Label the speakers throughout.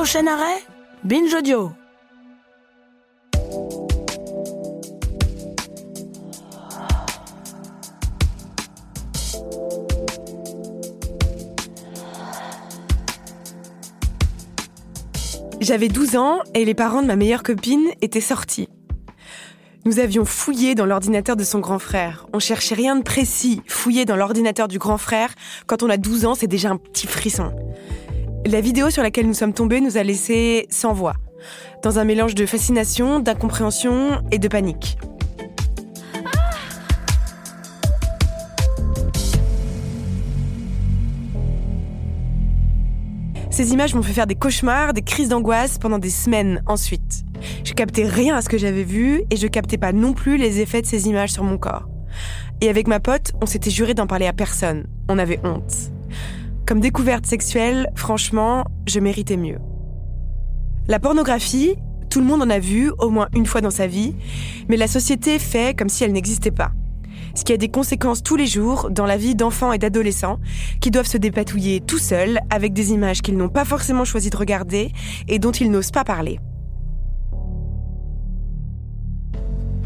Speaker 1: Prochain arrêt, Binge Audio.
Speaker 2: J'avais 12 ans et les parents de ma meilleure copine étaient sortis. Nous avions fouillé dans l'ordinateur de son grand frère. On cherchait rien de précis. Fouiller dans l'ordinateur du grand frère, quand on a 12 ans, c'est déjà un petit frisson. La vidéo sur laquelle nous sommes tombés nous a laissé sans voix, dans un mélange de fascination, d'incompréhension et de panique. Ces images m'ont fait faire des cauchemars, des crises d'angoisse pendant des semaines ensuite. Je captais rien à ce que j'avais vu et je captais pas non plus les effets de ces images sur mon corps. Et avec ma pote, on s'était juré d'en parler à personne. On avait honte. Comme découverte sexuelle, franchement, je méritais mieux. La pornographie, tout le monde en a vu au moins une fois dans sa vie, mais la société fait comme si elle n'existait pas ce qui a des conséquences tous les jours dans la vie d'enfants et d'adolescents qui doivent se dépatouiller tout seuls avec des images qu'ils n'ont pas forcément choisi de regarder et dont ils n'osent pas parler.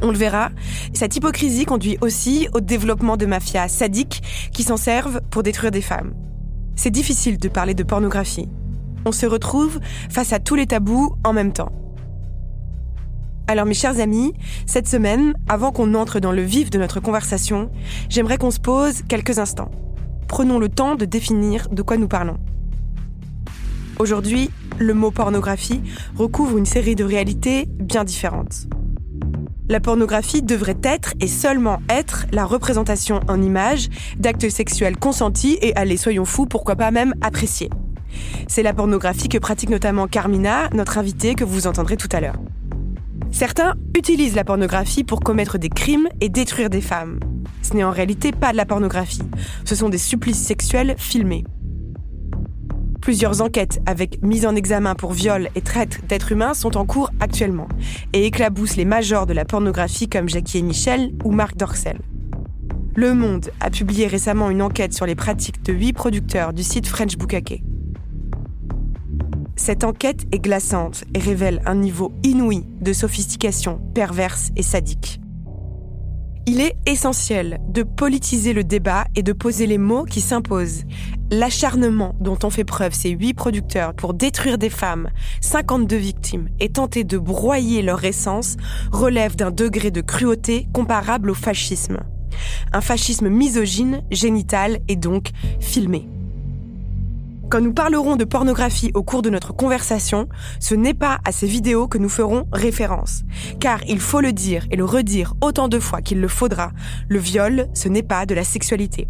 Speaker 2: On le verra, cette hypocrisie conduit aussi au développement de mafias sadiques qui s'en servent pour détruire des femmes. C'est difficile de parler de pornographie. On se retrouve face à tous les tabous en même temps. Alors mes chers amis, cette semaine, avant qu'on entre dans le vif de notre conversation, j'aimerais qu'on se pose quelques instants. Prenons le temps de définir de quoi nous parlons. Aujourd'hui, le mot pornographie recouvre une série de réalités bien différentes. La pornographie devrait être et seulement être la représentation en images d'actes sexuels consentis et allez, soyons fous, pourquoi pas même appréciés. C'est la pornographie que pratique notamment Carmina, notre invitée que vous entendrez tout à l'heure. Certains utilisent la pornographie pour commettre des crimes et détruire des femmes. Ce n'est en réalité pas de la pornographie, ce sont des supplices sexuels filmés. Plusieurs enquêtes avec mise en examen pour viol et traite d'êtres humains sont en cours actuellement et éclaboussent les majors de la pornographie comme Jackie et Michel ou Marc Dorcel. Le Monde a publié récemment une enquête sur les pratiques de huit producteurs du site French Bukake. Cette enquête est glaçante et révèle un niveau inouï de sophistication perverse et sadique. Il est essentiel de politiser le débat et de poser les mots qui s'imposent. L'acharnement dont ont fait preuve ces huit producteurs pour détruire des femmes, 52 victimes, et tenter de broyer leur essence relève d'un degré de cruauté comparable au fascisme. Un fascisme misogyne, génital et donc filmé. Quand nous parlerons de pornographie au cours de notre conversation, ce n'est pas à ces vidéos que nous ferons référence. Car il faut le dire et le redire autant de fois qu'il le faudra, le viol, ce n'est pas de la sexualité.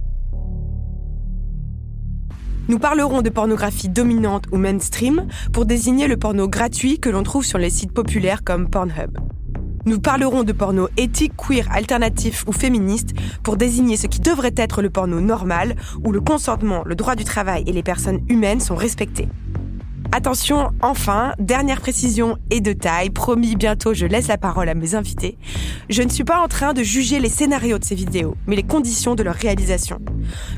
Speaker 2: Nous parlerons de pornographie dominante ou mainstream pour désigner le porno gratuit que l'on trouve sur les sites populaires comme Pornhub. Nous parlerons de porno éthique, queer, alternatif ou féministe pour désigner ce qui devrait être le porno normal, où le consentement, le droit du travail et les personnes humaines sont respectés. Attention, enfin, dernière précision et de taille, promis bientôt je laisse la parole à mes invités. Je ne suis pas en train de juger les scénarios de ces vidéos, mais les conditions de leur réalisation.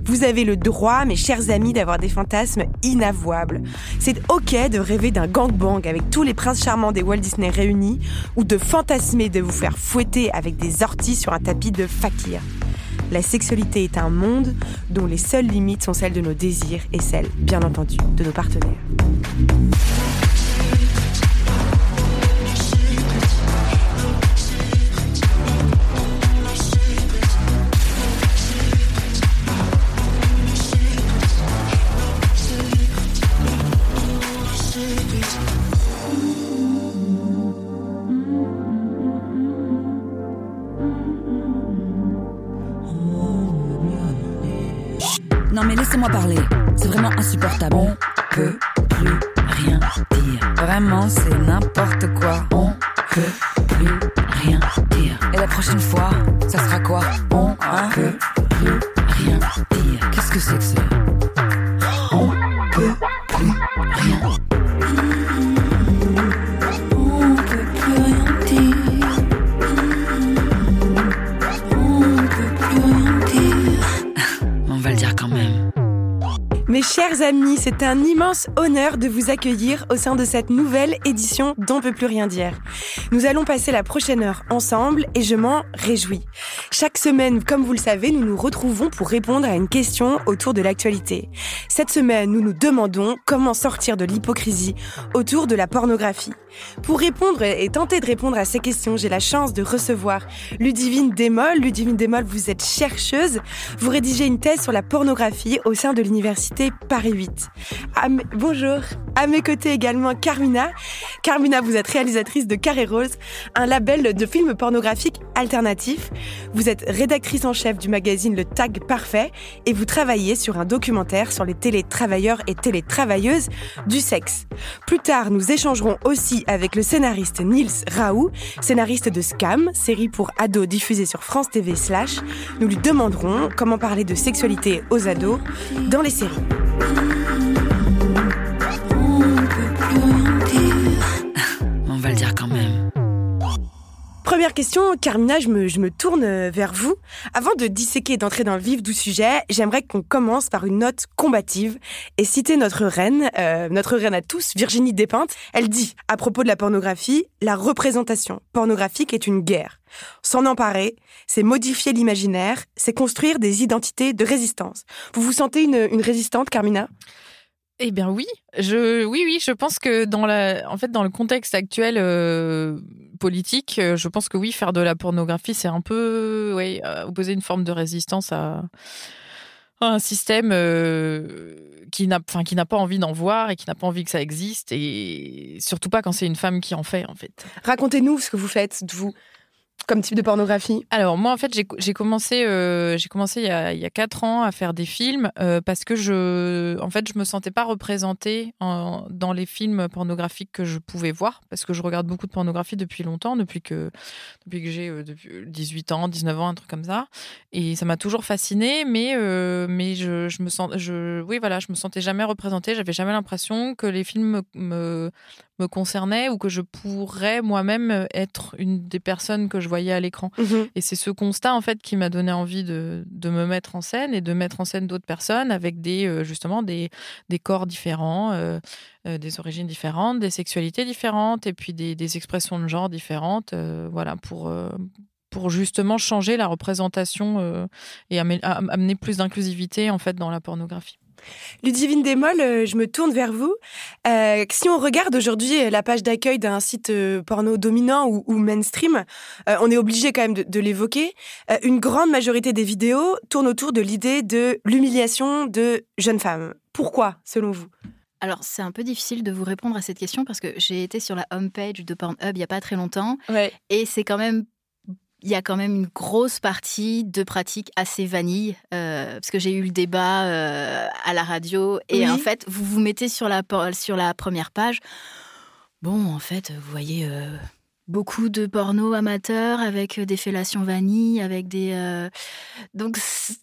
Speaker 2: Vous avez le droit, mes chers amis, d'avoir des fantasmes inavouables. C'est ok de rêver d'un gangbang avec tous les princes charmants des Walt Disney réunis, ou de fantasmer de vous faire fouetter avec des orties sur un tapis de fakir. La sexualité est un monde dont les seules limites sont celles de nos désirs et celles, bien entendu, de nos partenaires.
Speaker 3: Laissez-moi parler. C'est vraiment insupportable. C'est
Speaker 2: un immense honneur de vous accueillir au sein de cette nouvelle édition d'On peut plus rien dire. Nous allons passer la prochaine heure ensemble et je m'en réjouis. Chaque semaine, comme vous le savez, nous nous retrouvons pour répondre à une question autour de l'actualité. Cette semaine, nous nous demandons comment sortir de l'hypocrisie autour de la pornographie. Pour répondre et tenter de répondre à ces questions, j'ai la chance de recevoir Ludivine Démol. Ludivine Démol, vous êtes chercheuse. Vous rédigez une thèse sur la pornographie au sein de l'université Paris 8. bonjour. À mes côtés également Carmina. Carmina, vous êtes réalisatrice de Carré Rose, un label de films pornographiques alternatifs. Êtes rédactrice en chef du magazine Le Tag Parfait et vous travaillez sur un documentaire sur les télétravailleurs et télétravailleuses du sexe. Plus tard, nous échangerons aussi avec le scénariste Nils Raoult, scénariste de Scam, série pour ados diffusée sur France TV slash. Nous lui demanderons comment parler de sexualité aux ados dans les séries. Première question, Carmina, je me, je me tourne vers vous. Avant de disséquer et d'entrer dans le vif du sujet, j'aimerais qu'on commence par une note combative et citer notre reine, euh, notre reine à tous, Virginie Despentes. Elle dit, à propos de la pornographie, la représentation pornographique est une guerre. S'en emparer, c'est modifier l'imaginaire, c'est construire des identités de résistance. Vous vous sentez une, une résistante, Carmina?
Speaker 4: Eh bien oui, je oui oui, je pense que dans la en fait dans le contexte actuel euh, politique, euh, je pense que oui, faire de la pornographie, c'est un peu oui, euh, opposer une forme de résistance à, un système qui n'a qui n'a pas envie d'en voir et qui n'a pas envie que ça existe et surtout pas quand c'est une femme qui en fait en fait.
Speaker 2: Racontez-nous ce que vous faites vous comme type de pornographie
Speaker 4: Alors moi en fait j'ai commencé euh, j'ai commencé il y, a, il y a quatre ans à faire des films euh, parce que je en fait je me sentais pas représentée dans les films pornographiques que je pouvais voir parce que je regarde beaucoup de pornographie depuis longtemps depuis que depuis que j'ai 18 euh, ans 19 ans un truc comme ça. Et ça m'a toujours fascinée mais mais je, je, me sens je oui voilà je me sentais jamais représentée. J'avais jamais l'impression que les films me concernait ou que je pourrais moi-même être une des personnes que je voyais à l'écran. Mhm. Et c'est ce constat en fait qui m'a donné envie de, de, me mettre en scène et de mettre en scène d'autres personnes avec des euh, justement des, des corps différents, euh, euh, des origines différentes, des sexualités différentes et puis des, des expressions de genre différentes. voilà pour pour justement changer la représentation et amener plus d'inclusivité en fait dans la pornographie.
Speaker 2: Ludivine Desmolles, euh, je me tourne vers vous. Euh, si on regarde aujourd'hui euh, la page d'accueil d'un site porno dominant ou, mainstream, on est obligé quand même de, l'évoquer. une grande majorité des vidéos tournent autour de l'idée de l'humiliation de jeunes femmes. Pourquoi, selon vous?
Speaker 5: Alors, c'est un peu difficile de vous répondre à cette question parce que j'ai été sur la homepage de Pornhub il n'y a pas très longtemps. Et c'est quand même il y a quand même une grosse partie de pratiques assez vanille, euh, parce que j'ai eu le débat euh, à la radio, et en fait, vous vous mettez sur la, sur la première page. Bon, en fait, vous voyez euh, beaucoup de porno amateurs avec des fellations vanille, avec des. Donc,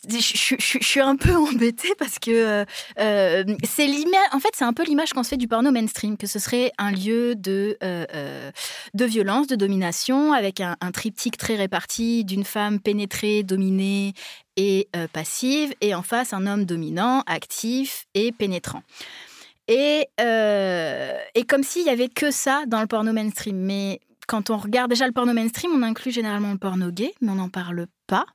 Speaker 5: je, suis un peu embêtée parce que c'est l'image. En fait, c'est un peu l'image qu'on se fait du porno mainstream, que ce serait un lieu de, de violence, de domination, avec un, triptyque très réparti d'une femme pénétrée, dominée et passive, et en face, un homme dominant, actif et pénétrant. Et, et comme s'il y avait que ça dans le porno mainstream. Mais quand on regarde déjà le porno mainstream, on inclut généralement le porno gay, mais on n'en parle pas.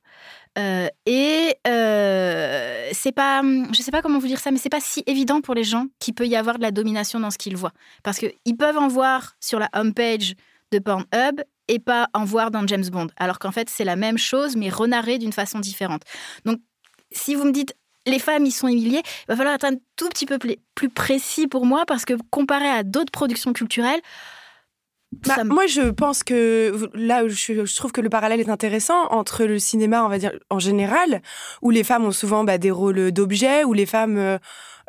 Speaker 5: Euh, et euh, c'est pas, je sais pas comment vous dire ça, mais c'est pas si évident pour les gens qu'il peut y avoir de la domination dans ce qu'ils voient, parce qu'ils peuvent en voir sur la homepage de Pornhub et pas en voir dans James Bond, alors qu'en fait c'est la même chose mais renarrée d'une façon différente. Donc si vous me dites les femmes y sont humiliées, il va falloir être un tout petit peu plus précis pour moi parce que comparé à d'autres productions culturelles,
Speaker 2: bah, moi, je pense que là, je, je, trouve que le parallèle est intéressant entre le cinéma, on va dire, en général, où les femmes ont souvent bah, des rôles d'objets, où les femmes, euh,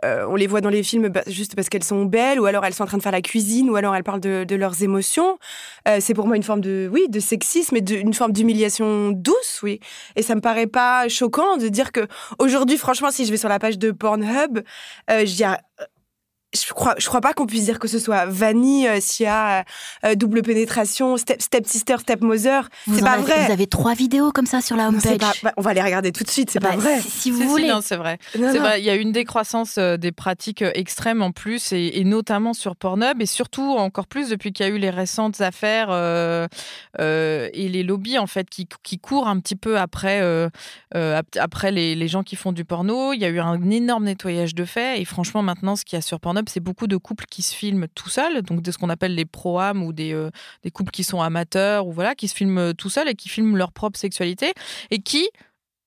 Speaker 2: euh, on les voit dans les films bah, juste parce qu'elles sont belles, ou alors elles sont en train de faire la cuisine, ou alors elles parlent de, de leurs émotions. Euh, c'est pour moi une forme de, oui, de sexisme et de, une forme d'humiliation douce, oui. Et ça me paraît pas choquant de dire que aujourd'hui, franchement, si je vais sur la page de Pornhub, euh, je dis je crois, je crois pas qu'on puisse dire que ce soit vanille euh, s'il y a euh, double pénétration, step, step sister, step mother. C'est pas vrai.
Speaker 5: Vous avez trois vidéos comme ça sur la homepage.
Speaker 2: Bah, on va les regarder tout de suite. C'est pas bah, vrai.
Speaker 5: Si, vous voulez.
Speaker 4: c'est vrai. Il y a une décroissance euh, des pratiques extrêmes en plus, et, notamment sur Pornhub, et surtout encore plus depuis qu'il y a eu les récentes affaires et les lobbies en fait qui, qui courent un petit peu après après les, les gens qui font du porno. Il y a eu un énorme nettoyage de faits, et franchement maintenant ce qu'il y a sur Pornhub c'est beaucoup de couples qui se filment tout seuls, donc de ce qu'on appelle les pro-âmes ou des, euh, des couples qui sont amateurs ou voilà, qui se filment tout seuls et qui filment leur propre sexualité et qui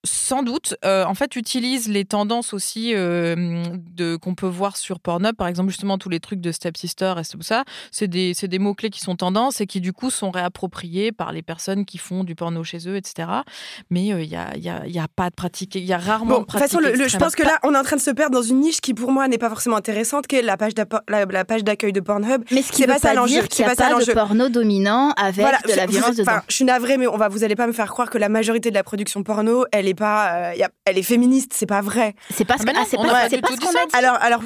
Speaker 4: sans doute, euh, en fait, utilise les tendances aussi euh, de qu'on peut voir sur Pornhub, par exemple justement tous les trucs de Step Sister et tout ça. C'est des, des mots clés qui sont tendances et qui du coup sont réappropriés par les personnes qui font du porno chez eux, etc. Mais il euh, n'y a, y a, y a, pas de pratique, il y a rarement. de
Speaker 2: pratique. De toute façon, je pense que là, on est en train de se perdre dans une niche qui pour moi n'est pas forcément intéressante, qui est la page la, page d'accueil de Pornhub.
Speaker 5: Mais ce qui ne veut pas, dire qu'il n'y a pas, de porno dominant avec de la violence dedans.
Speaker 2: Je suis navrée, mais on va, vous allez pas me faire croire que la majorité de la production porno, elle est pas, elle est féministe, c'est pas vrai.
Speaker 5: C'est pas ce ah, qu'on a dit.
Speaker 2: Alors, alors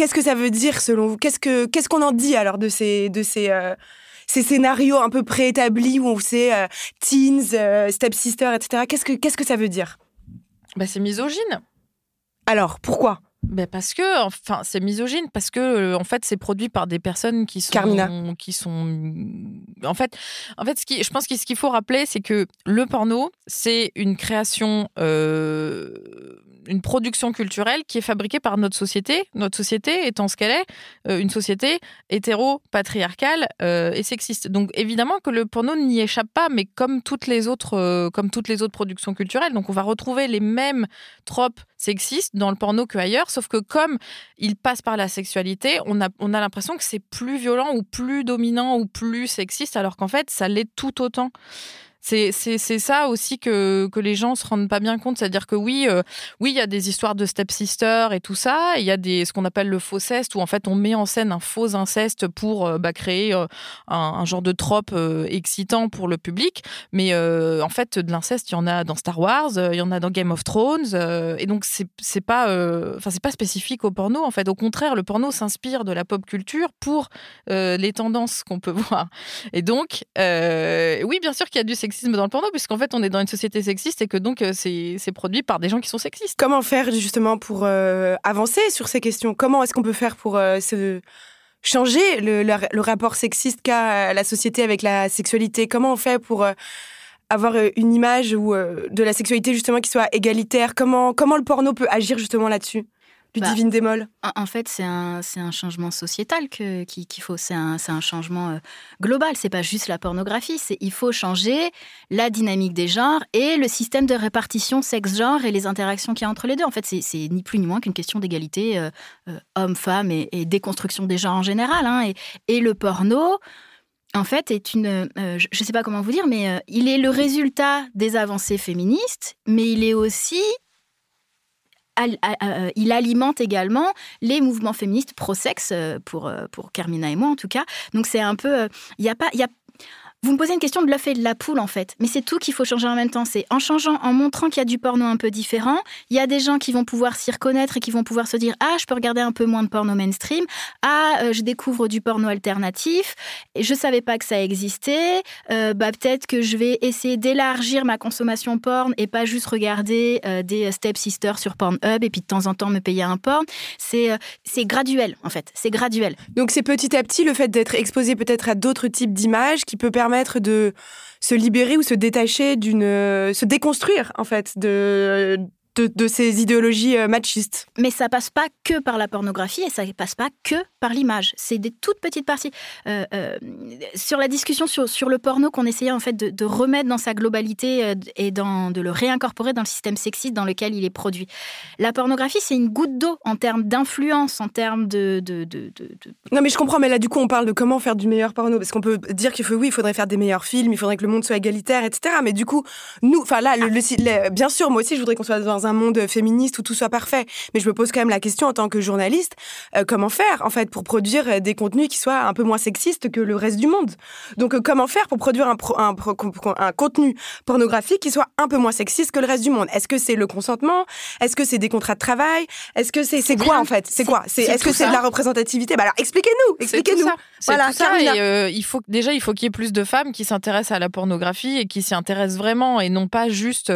Speaker 2: qu'est-ce que ça veut dire selon vous? Qu'est-ce que qu'est-ce qu'on en dit alors de ces de ces euh, ces scénarios un peu préétablis où c'est euh, teens, euh, stepsister, etc. Qu'est-ce que qu'est-ce que ça veut dire?
Speaker 4: Bah, c'est misogyne.
Speaker 2: Alors pourquoi?
Speaker 4: Ben parce que, enfin, c'est misogyne parce que, en fait, c'est produit par des personnes qui sont, qui sont, en fait, en fait, ce qui, je pense que ce qu'il faut rappeler, c'est que le porno, c'est une création euh, une production culturelle qui est fabriquée par notre société, notre société étant ce qu'elle est, euh, une société hétéro-patriarcale euh, et sexiste. Donc évidemment que le porno n'y échappe pas, mais comme toutes les autres, euh, comme toutes les autres productions culturelles, donc on va retrouver les mêmes tropes sexistes dans le porno qu'ailleurs, sauf que comme il passe par la sexualité, on a, on a l'impression que c'est plus violent ou plus dominant ou plus sexiste, alors qu'en fait ça l'est tout autant. C'est ça aussi que, que les gens se rendent pas bien compte. C'est-à-dire que oui, euh, oui, il y a des histoires de stepsister et tout ça. Il y a des, ce qu'on appelle le faux ceste, où en fait on met en scène un faux inceste pour euh, bah, créer euh, un, genre de trope excitant pour le public. Mais en fait, de l'inceste, il y en a dans Star Wars, il y en a dans Game of Thrones. et donc, c'est pas, pas spécifique au porno. En fait, au contraire, le porno s'inspire de la pop culture pour les tendances qu'on peut voir. Et donc, oui, bien sûr qu'il y a du sexisme sexisme dans le porno, puisqu'en fait, on est dans une société sexiste et que donc euh, c'est produit par des gens qui sont sexistes.
Speaker 2: Comment faire justement pour euh, avancer sur ces questions? Comment est-ce qu'on peut faire pour euh, se changer le, le, rapport sexiste qu'a la société avec la sexualité? Comment on fait pour avoir une image de la sexualité justement qui soit égalitaire? Comment, comment le porno peut agir justement là-dessus? Du bah, divine démol
Speaker 5: En fait, c'est un, un changement sociétal qu'il faut. C'est un, un, changement euh, global. C'est pas juste la pornographie. C'est il faut changer la dynamique des genres et le système de répartition sexe-genre et les interactions qu'il y a entre les deux. En fait, c'est ni plus ni moins qu'une question d'égalité euh, euh, homme-femme et, déconstruction des genres en général. Hein. Et, et, le porno. En fait, est une, je ne sais pas comment vous dire, mais il est le résultat des avancées féministes, mais il est aussi euh, il alimente également les mouvements féministes pro-sexe, euh, pour, euh, pour Carmina et moi en tout cas. Donc c'est un peu... Il y a pas... Y a, vous me posez une question de l'œuf et de la poule en fait, mais c'est tout qu'il faut changer en même temps. C'est en changeant, en montrant qu'il y a du porno un peu différent, il y a des gens qui vont pouvoir s'y reconnaître et qui vont pouvoir se dire ah je peux regarder un peu moins de porno mainstream, ah euh, je découvre du porno alternatif, et je savais pas que ça existait, euh, bah peut-être que je vais essayer d'élargir ma consommation porn et pas juste regarder euh, des step sisters sur Pornhub et puis de temps en temps me payer un porn. C'est c'est graduel en fait, c'est graduel.
Speaker 2: Donc c'est petit à petit le fait d'être exposé peut-être à d'autres types d'images qui peut permettre de se libérer ou se détacher d'une, se déconstruire en fait de de, ces idéologies euh, machistes.
Speaker 5: Mais ça passe pas que par la pornographie et ça passe pas que par l'image. C'est des toutes petites parties. Euh, euh, sur la discussion sur, sur le porno qu'on essayait en fait de, remettre dans sa globalité et dans, de le réincorporer dans le système sexiste dans lequel il est produit. La pornographie, c'est une goutte d'eau en termes d'influence, en termes de, de, de,
Speaker 2: Non mais je comprends, mais là du coup on parle de comment faire du meilleur porno. Parce qu'on peut dire qu'il faut, oui, il faudrait faire des meilleurs films, il faudrait que le monde soit égalitaire, etc. Mais du coup, nous, enfin là, le, bien sûr, moi aussi je voudrais qu'on soit dans dans un monde féministe où tout soit parfait. Mais je me pose quand même la question en tant que journaliste, euh, comment faire en fait pour produire euh, des contenus qui soient un peu moins sexistes que le reste du monde? Donc euh, comment faire pour produire un, un, un, contenu pornographique qui soit un peu moins sexiste que le reste du monde? Est-ce que c'est le consentement? Est-ce que c'est des contrats de travail? Est-ce que c'est quoi en fait? C'est quoi? C'est est-ce que c'est de la représentativité? Bah alors expliquez-nous, expliquez-nous.
Speaker 4: Voilà, ça. Et, il faut déjà il faut qu'il y ait plus de femmes qui s'intéressent à la pornographie et qui s'y intéressent vraiment et non pas juste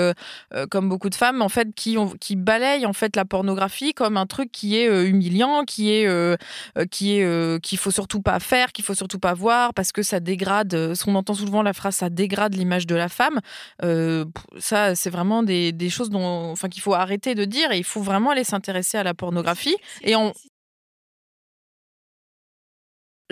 Speaker 4: comme beaucoup de femmes. En fait qui ont, qui balayent en fait la pornographie comme un truc qui est euh, humiliant, qui est euh, euh, qui est qu'il faut surtout pas faire, qu'il faut surtout pas voir parce que ça dégrade. On entend souvent la phrase ça dégrade l'image de la femme. ça, c'est vraiment des, des, choses dont, enfin, qu'il faut arrêter de dire et il faut vraiment aller s'intéresser à la pornographie. Et on,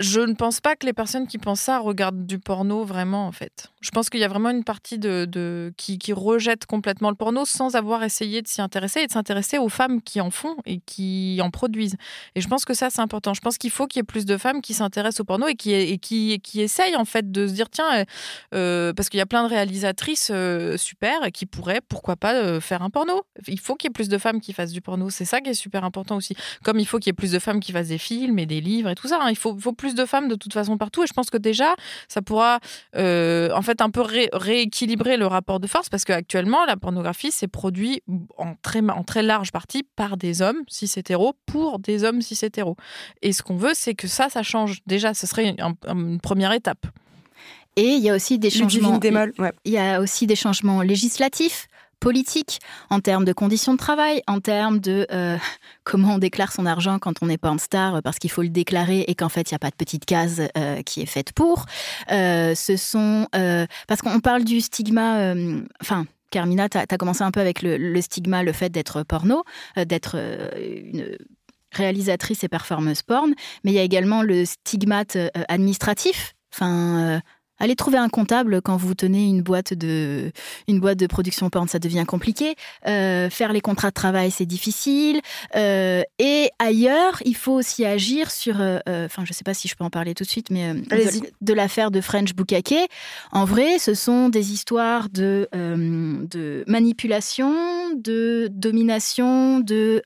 Speaker 4: je ne pense pas que les personnes qui pensent ça regardent du porno vraiment, en fait. Je pense qu'il y a vraiment une partie de, qui, rejette complètement le porno sans avoir essayé de s'y intéresser et de s'intéresser aux femmes qui en font et qui en produisent. Et je pense que ça, c'est important. Je pense qu'il faut qu'il y ait plus de femmes qui s'intéressent au porno et qui, essayent, en fait, de se dire tiens, euh, euh, parce qu'il y a plein de réalisatrices euh, super qui pourraient, pourquoi pas, faire un porno. Il faut qu'il y ait plus de femmes qui fassent du porno. C'est ça qui est super important aussi. Comme il faut qu'il y ait plus de femmes qui fassent des films et des livres et tout ça. Hein. Il faut, faut plus de femmes de toute façon partout. Et je pense que déjà, ça pourra euh, en fait un peu rééquilibrer le rapport de force parce qu'actuellement, la pornographie, c'est produit en très, en très large partie par des hommes cis hétéros pour des hommes cis hétéros. Et ce qu'on veut, c'est que ça, ça change. Déjà, ce serait une, première étape.
Speaker 5: Et il y a aussi des changements. Il y a aussi des changements législatifs politique, en termes de conditions de travail, en termes de euh, comment on déclare son argent quand on n'est pas en star parce qu'il faut le déclarer et qu'en fait il n'y a pas de petite case euh, qui est faite pour. Euh, ce sont parce qu'on parle du stigma, enfin. Carmina, tu as, commencé un peu avec le, stigma, le fait d'être porno, d'être une réalisatrice et performeuse porn, mais il y a également le stigmate administratif. Enfin, Allez trouver un comptable quand vous tenez une boîte de, une boîte de production porn, ça devient compliqué. Euh, faire les contrats de travail, c'est difficile. Euh, et ailleurs, il faut aussi agir sur, euh, enfin, je ne sais pas si je peux en parler tout de suite, mais de, l'affaire de French Bukake. En vrai, ce sont des histoires de, de manipulation, de domination, de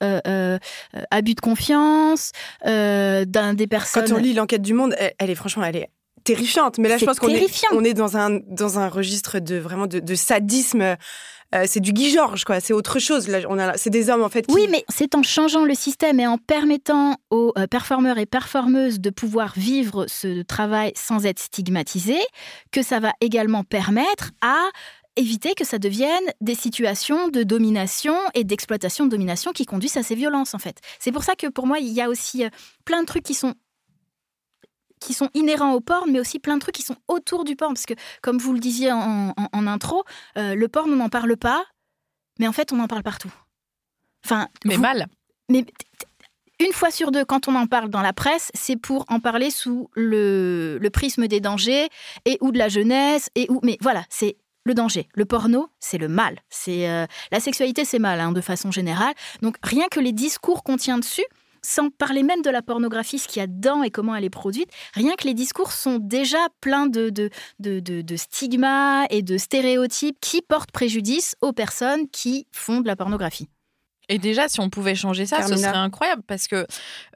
Speaker 5: abus de confiance, d'un des personnes.
Speaker 2: Quand on lit l'enquête du Monde, elle est franchement, elle est terrifiante. Mais là, je pense qu'on est, on est dans un, dans un registre de vraiment de, sadisme. Euh, c'est du Guy Georges, quoi. C'est autre chose. Là, on a, c'est des hommes en fait.
Speaker 5: Oui, mais c'est en changeant le système et en permettant aux euh, performeurs et performeuses de pouvoir vivre ce travail sans être stigmatisés que ça va également permettre à éviter que ça devienne des situations de domination et d'exploitation de domination qui conduisent à ces violences en fait. C'est pour ça que pour moi il y a aussi euh, plein de trucs qui sont qui sont inhérents au porn, mais aussi plein de trucs qui sont autour du porn. Parce que, comme vous le disiez en, intro, euh, le porn, on n'en parle pas, mais en fait, on en parle partout.
Speaker 4: Enfin, mais mal.
Speaker 5: Mais une fois sur deux, quand on en parle dans la presse, c'est pour en parler sous le, prisme des dangers et ou de la jeunesse et ou. Mais voilà, c'est le danger. Le porno, c'est le mal. C'est euh, la sexualité, c'est mal hein, de façon générale. Donc rien que les discours qu'on tient dessus, sans parler même de la pornographie, ce qu'il y a dedans et comment elle est produite, rien que les discours sont déjà pleins de, de, de, stigmas et de stéréotypes qui portent préjudice aux personnes qui font de la pornographie.
Speaker 4: Et déjà, si on pouvait changer ça, ce serait incroyable parce que,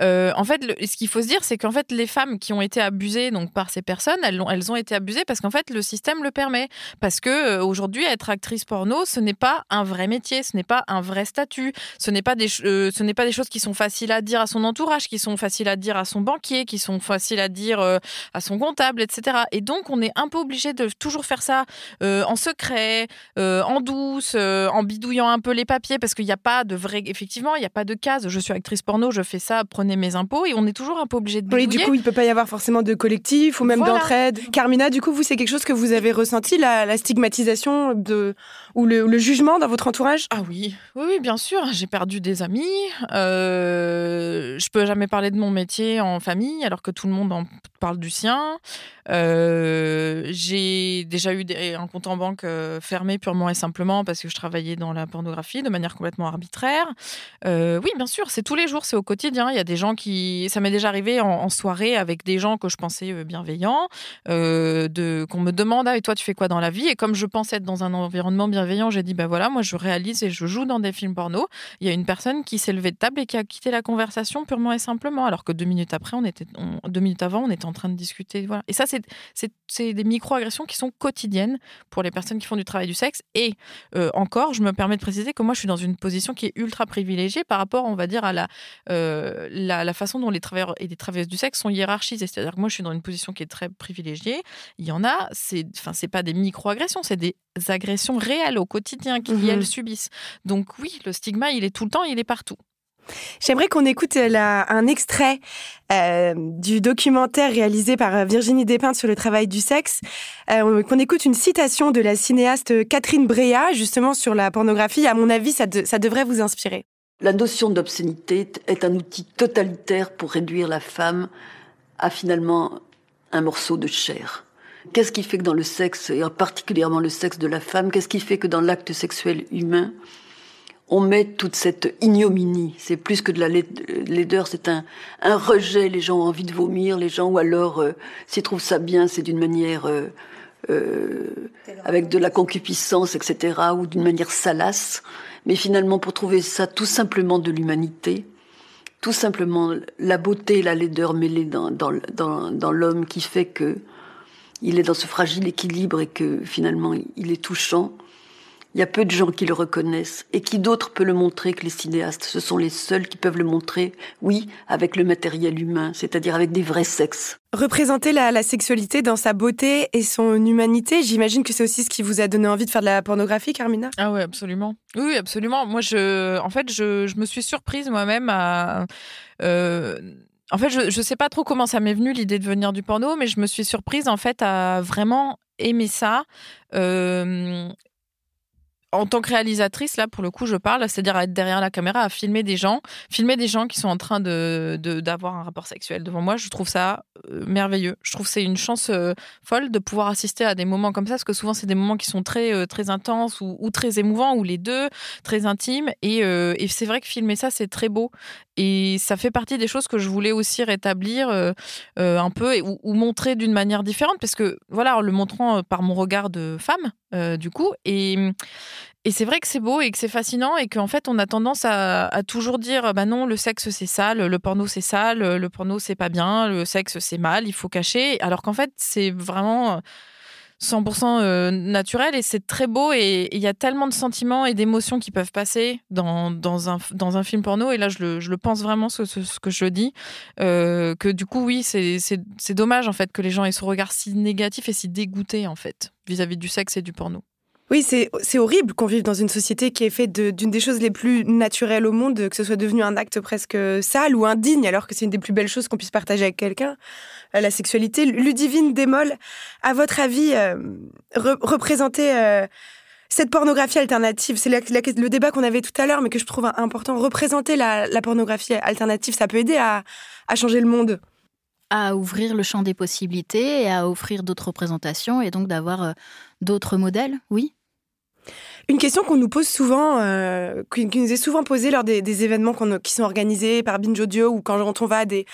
Speaker 4: euh, en fait, ce qu'il faut se dire, c'est qu'en fait, les femmes qui ont été abusées donc par ces personnes, elles ont, elles ont été abusées parce qu'en fait, le système le permet. Parce que euh, aujourd'hui, être actrice porno, ce n'est pas un vrai métier, ce n'est pas un vrai statut, ce n'est pas des, euh, ce n'est pas des choses qui sont faciles à dire à son entourage, qui sont faciles à dire à son banquier, qui sont faciles à dire à son comptable, etc. Et donc, on est un peu obligé de toujours faire ça en secret, en douce, en bidouillant un peu les papiers, parce qu'il n'y a pas de vrai, effectivement, il n'y a pas de case. Je suis actrice porno, je fais ça, prenez mes impôts. Et on est toujours un peu obligé de
Speaker 2: Oui, du coup, il ne peut pas y avoir forcément de collectif ou même d'entraide. Carmina, du coup, vous, c'est quelque chose que vous avez ressenti, la, stigmatisation de, ou le, jugement dans votre entourage?
Speaker 4: Ah oui, oui, bien sûr. J'ai perdu des amis. Euh, je peux jamais parler de mon métier en famille alors que tout le monde en parle du sien. Euh, j'ai déjà eu un compte en banque euh, fermé purement et simplement parce que je travaillais dans la pornographie de manière complètement arbitraire. Faire. oui, bien sûr, c'est tous les jours, c'est au quotidien. Il y a des gens qui, ça m'est déjà arrivé en, soirée avec des gens que je pensais bienveillants, de qu'on me demande ah et toi tu fais quoi dans la vie? Et comme je pensais être dans un environnement bienveillant, j'ai dit ben voilà, moi je réalise et je joue dans des films porno. Il y a une personne qui s'est levée de table et qui a quitté la conversation purement et simplement, alors que deux minutes après, on était, deux minutes avant, on était en train de discuter. Voilà. Et ça, c'est des micro-agressions qui sont quotidiennes pour les personnes qui font du travail du sexe. Et euh, encore, je me permets de préciser que moi, je suis dans une position qui est ultra privilégiée par rapport, on va dire, à la, euh, la, façon dont les travailleurs et les travailleuses du sexe sont hiérarchisés. C'est-à-dire que moi, je suis dans une position qui est très privilégiée. Il y en a, c'est, enfin, c'est pas des micro-agressions, c'est des agressions réelles au quotidien qu'elles mmh subissent. Donc oui, le stigma, il est tout le temps, il est partout.
Speaker 2: J'aimerais qu'on écoute euh, un extrait euh, du documentaire réalisé par euh, Virginie Despentes sur le travail du sexe, qu'on écoute une citation de la cinéaste Catherine Breillat, justement sur la pornographie. À mon avis, ça, ça devrait vous inspirer.
Speaker 6: La notion d'obscénité est un outil totalitaire pour réduire la femme à finalement un morceau de chair. Qu'est-ce qui fait que dans le sexe, et particulièrement le sexe de la femme, qu'est-ce qui fait que dans l'acte sexuel humain, on met toute cette ignominie. C'est plus que de la laideur, c'est un, un, rejet. Les gens ont envie de vomir, les gens, ou alors, euh, s'ils trouvent ça bien, c'est d'une manière euh, euh, avec de la concupiscence, etc., ou d'une manière salace. Mais finalement, pour trouver ça tout simplement de l'humanité, tout simplement la beauté et la laideur mêlées dans, dans, dans, dans l'homme qui fait que il est dans ce fragile équilibre et que finalement il est touchant. Il y a peu de gens qui le reconnaissent. Et qui d'autre peut le montrer que les cinéastes Ce sont les seuls qui peuvent le montrer, oui, avec le matériel humain, c'est-à-dire avec des vrais sexes.
Speaker 2: Représenter la, sexualité dans sa beauté et son humanité, j'imagine que c'est aussi ce qui vous a donné envie de faire de la pornographie, Carmina?
Speaker 4: Ah oui, absolument. Oui, absolument. Moi, je, en fait, je, me suis surprise moi-même à... Euh, en fait, je ne sais pas trop comment ça m'est venu l'idée de venir du porno, mais je me suis surprise en fait à vraiment aimer ça. Euh, en tant que réalisatrice, là, pour le coup, je parle, c'est-à-dire être derrière la caméra, à filmer des gens, filmer des gens qui sont en train de d'avoir un rapport sexuel devant moi. Je trouve ça euh, merveilleux. Je trouve que c'est une chance euh, folle de pouvoir assister à des moments comme ça, parce que souvent c'est des moments qui sont très euh, très intenses ou, très émouvants, ou les deux, très intimes. Et, et c'est vrai que filmer ça, c'est très beau. Et ça fait partie des choses que je voulais aussi rétablir un peu ou, montrer d'une manière différente, parce que voilà, en le montrant par mon regard de femme, du coup, et et c'est vrai que c'est beau et que c'est fascinant et qu'en fait, on a tendance à, toujours dire bah non, le sexe c'est sale, le porno c'est sale, le porno c'est pas bien, le sexe c'est mal, il faut cacher. Alors qu'en fait, c'est vraiment 100% euh, naturel et c'est très beau et il y a tellement de sentiments et d'émotions qui peuvent passer dans, dans, un, dans un film porno et là je le, je le pense vraiment ce, ce, que je dis euh, que du coup oui c'est dommage en fait que les gens aient ce regard si négatif et si dégoûté en fait vis-à-vis -vis du sexe et du porno.
Speaker 2: Oui, c'est horrible qu'on vive dans une société qui est faite d'une des choses les plus naturelles au monde, que ce soit devenu un acte presque sale ou indigne, alors que c'est une des plus belles choses qu'on puisse partager avec quelqu'un. Euh, la sexualité, Ludivine Démol, à votre avis, euh, représenter euh, cette pornographie alternative, c'est le débat qu'on avait tout à l'heure, mais que je trouve important. Représenter la, pornographie alternative, ça peut aider à, à changer le monde?
Speaker 5: À ouvrir le champ des possibilités et à offrir d'autres représentations et donc d'avoir d'autres modèles, oui.
Speaker 2: Une question qu'on nous pose souvent, euh, qui, nous est souvent posée lors des, événements qui sont organisés par Binge Audio ou quand on va à des,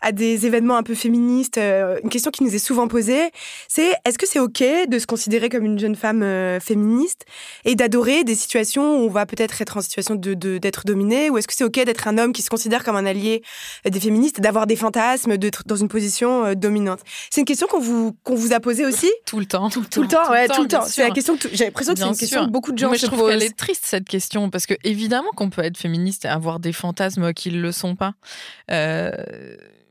Speaker 2: à des événements un peu féministes, euh, une question qui nous est souvent posée, c'est est-ce que c'est OK de se considérer comme une jeune femme euh, féministe et d'adorer des situations où on va peut-être être en situation de, d'être dominé, ou est-ce que c'est OK d'être un homme qui se considère comme un allié euh, des féministes, d'avoir des fantasmes, d'être dans une position dominante? C'est une question qu'on vous, qu'on vous a posée aussi?
Speaker 4: Tout le temps.
Speaker 2: Tout, le temps, ouais, tout le temps. C'est la question que j'ai l'impression que c'est une question que beaucoup de gens
Speaker 4: Moi,
Speaker 2: je
Speaker 4: trouve qu'elle est triste cette question parce que évidemment qu'on peut être féministe et avoir des fantasmes qui ne le sont pas. Euh,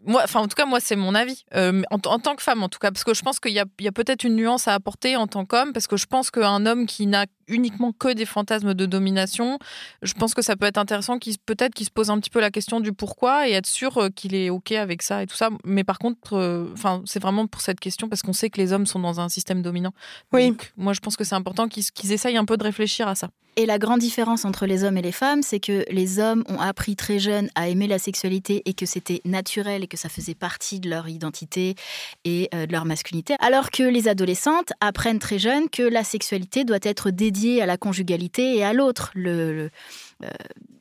Speaker 4: moi, enfin, en tout cas, moi, c'est mon avis. Euh, en, tant que femme, en tout cas, parce que je pense qu'il y a, a peut-être une nuance à apporter en tant qu'homme, parce que je pense qu'un homme qui n'a uniquement que des fantasmes de domination, je pense que ça peut être intéressant qu'il peut-être qu'il se pose un petit peu la question du pourquoi et être sûr euh, qu'il est ok avec ça et tout ça. Mais par contre, euh, enfin, c'est vraiment pour cette question parce qu'on sait que les hommes sont dans un système dominant.
Speaker 2: Oui.
Speaker 4: Donc, moi, je pense que c'est important qu'ils essayent un peu de réfléchir à ça.
Speaker 5: Et la grande différence entre les hommes et les femmes, c'est que les hommes ont appris très jeunes à aimer la sexualité et que c'était naturel et que ça faisait partie de leur identité et euh, de leur masculinité, alors que les adolescentes apprennent très jeunes que la sexualité doit être dédiée à la conjugalité et à l'autre. Le,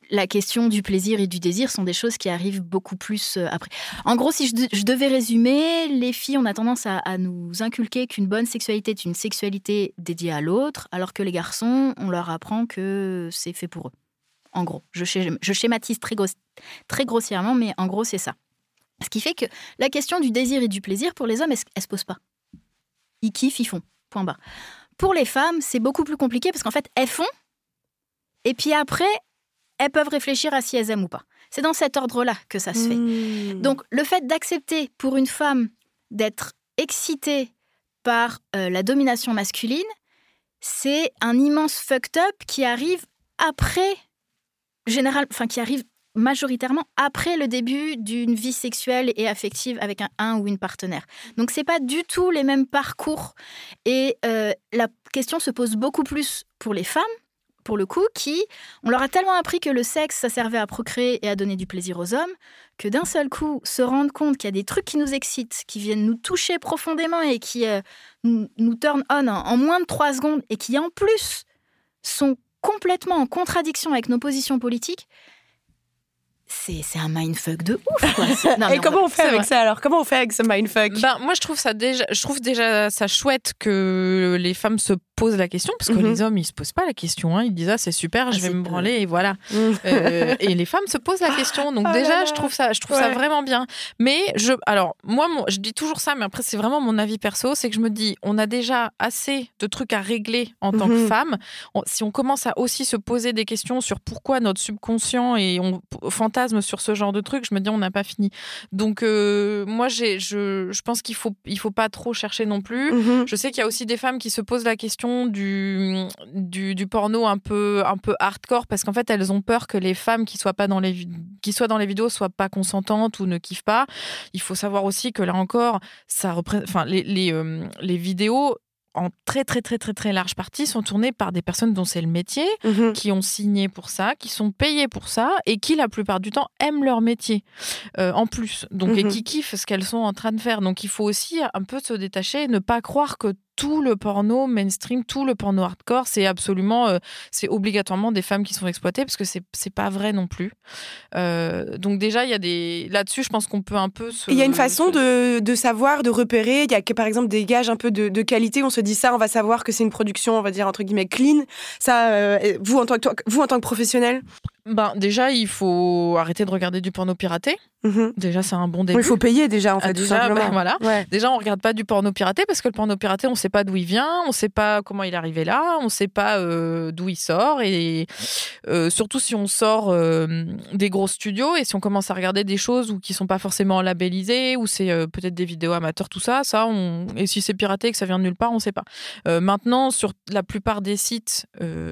Speaker 5: la question du plaisir et du désir sont des choses qui arrivent beaucoup plus euh, après. En gros, si je, devais résumer, les filles, on a tendance à, nous inculquer qu'une bonne sexualité est une sexualité dédiée à l'autre, alors que les garçons, on leur apprend que c'est fait pour eux. En gros, je, schématise très, grossièrement, mais en gros, c'est ça. Ce qui fait que la question du désir et du plaisir, pour les hommes, elle, ne se pose pas? Ils kiffent, ils font. Point barre. Pour les femmes, c'est beaucoup plus compliqué parce qu'en fait, elles font, et puis après, elles peuvent réfléchir à si elles aiment ou pas. C'est dans cet ordre-là que ça se fait. Hmm. Donc le fait d'accepter pour une femme d'être excitée par euh, la domination masculine, c'est un immense fucked up qui arrive après, général, enfin qui arrive majoritairement après le début d'une vie sexuelle et affective avec un, un ou une partenaire. Donc c'est pas du tout les mêmes parcours et euh, la question se pose beaucoup plus pour les femmes pour le coup, qui, on leur a tellement appris que le sexe, ça servait à procréer et à donner du plaisir aux hommes, que d'un seul coup, se rendre compte qu'il y a des trucs qui nous excitent, qui viennent nous toucher profondément et qui euh, nous, turn on en, moins de trois secondes et qui, en plus, sont complètement en contradiction avec nos positions politiques, c'est un mindfuck de ouf. Quoi.
Speaker 2: et comment on fait avec ça alors? Comment on fait avec ce mindfuck?
Speaker 4: Ben, Moi, je trouve, ça déjà, je trouve déjà ça chouette que les femmes se posent la question, parce que mhm. les hommes, ils se posent pas la question. Hein. Ils disent, ah, c'est super, ah, je vais me branler, et voilà. Mhm. Euh, et les femmes se posent la question. Donc, oh déjà, je trouve ça, je trouve ça vraiment bien. Mais, je, alors, moi, je dis toujours ça, mais après, c'est vraiment mon avis perso, c'est que je me dis, on a déjà assez de trucs à régler en tant que mhm. femme. si on commence à aussi se poser des questions sur pourquoi notre subconscient et on fantasme sur ce genre de trucs, je me dis, on n'a pas fini. Donc, euh, moi, je, je pense qu'il faut, il faut pas trop chercher non plus. Je sais qu'il y a aussi des femmes qui se posent la question du, du, porno un peu, un peu hardcore parce qu'en fait, elles ont peur que les femmes qui soient, pas dans les, qui soient dans les vidéos soient pas consentantes ou ne kiffent pas. Il faut savoir aussi que là encore, ça enfin, les, les, euh, les vidéos en très très très très très large partie sont tournées par des personnes dont c'est le métier, mhm. qui ont signé pour ça, qui sont payées pour ça et qui la plupart du temps aiment leur métier euh, en plus. Donc et mhm. qui kiffent ce qu'elles sont en train de faire. Donc il faut aussi un peu se détacher et ne pas croire que tout le porno mainstream, tout le porno hardcore, c'est absolument, euh, c'est obligatoirement des femmes qui sont exploitées parce que c'est c'est pas vrai non plus. Euh, donc déjà il y a des là-dessus, je pense qu'on peut un peu
Speaker 2: Il y a une façon de, de, savoir, de repérer. Il y a par exemple des gages un peu de, de, qualité. On se dit ça, on va savoir que c'est une production, on va dire entre guillemets clean. Ça, euh, vous en tant que vous en tant que professionnel?
Speaker 4: Ben déjà il faut arrêter de regarder du porno piraté. Mhm. Déjà, c'est un bon début.
Speaker 2: Il faut payer déjà, en ah, fait, déjà, tout
Speaker 4: ben, voilà. Déjà, on regarde pas du porno piraté parce que le porno piraté, on sait pas d'où il vient, on sait pas comment il est arrivé là, on sait pas euh, d'où il sort. Et euh, surtout si on sort euh, des gros studios et si on commence à regarder des choses ou qui sont pas forcément labellisées ou c'est peut-être des vidéos amateurs, tout ça, ça, on... et si c'est piraté et que ça vient de nulle part, on sait pas. maintenant, sur la plupart des sites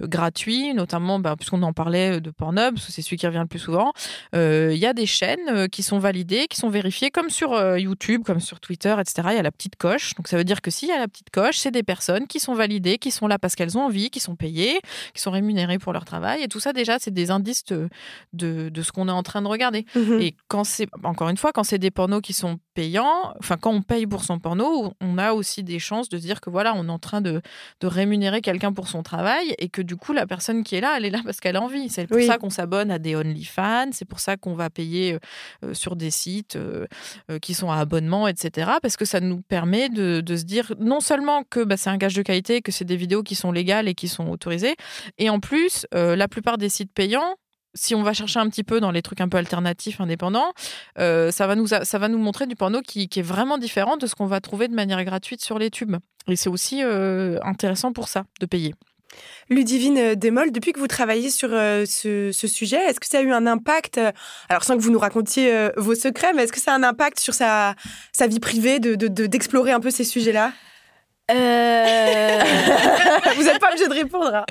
Speaker 4: gratuits, notamment, bah, puisqu'on en parlait de Pornhub, parce que c'est celui qui revient le plus souvent, il y a des chaînes qui sont validés, qui sont vérifiés, comme sur euh, YouTube, comme sur Twitter, etc. Il y a la petite coche. Donc ça veut dire que s'il y a la petite coche, c'est des personnes qui sont validées, qui sont là parce qu'elles ont envie, qui sont payées, qui sont rémunérées pour leur travail. Et tout ça, déjà, c'est des indices de, de, ce qu'on est en train de regarder. Mhm. Et quand c'est, encore une fois, quand c'est des pornos qui sont payants, enfin, quand on paye pour son porno, on a aussi des chances de dire que voilà, on est en train de, de rémunérer quelqu'un pour son travail et que du coup, la personne qui est là, elle est là parce qu'elle a envie. C'est pour ça qu'on s'abonne à des OnlyFans, c'est pour ça qu'on va payer euh, euh, sur des sites euh, qui sont à abonnement, etc. Parce que ça nous permet de, se dire non seulement que bah, c'est un gage de qualité, que c'est des vidéos qui sont légales et qui sont autorisées, et en plus, la plupart des sites payants, si on va chercher un petit peu dans les trucs un peu alternatifs, indépendants, ça, va nous, ça va nous montrer du porno qui est vraiment différent de ce qu'on va trouver de manière gratuite sur les tubes. Et c'est aussi intéressant pour ça, de payer.
Speaker 2: Ludivine euh, Desmolles, depuis que vous travaillez sur euh, ce, sujet, est-ce que ça a eu un impact, euh, alors sans que vous nous racontiez vos secrets, mais est-ce que ça a un impact sur sa, vie privée d'explorer de, de, un peu ces sujets-là? Vous n'êtes pas obligé de répondre. Hein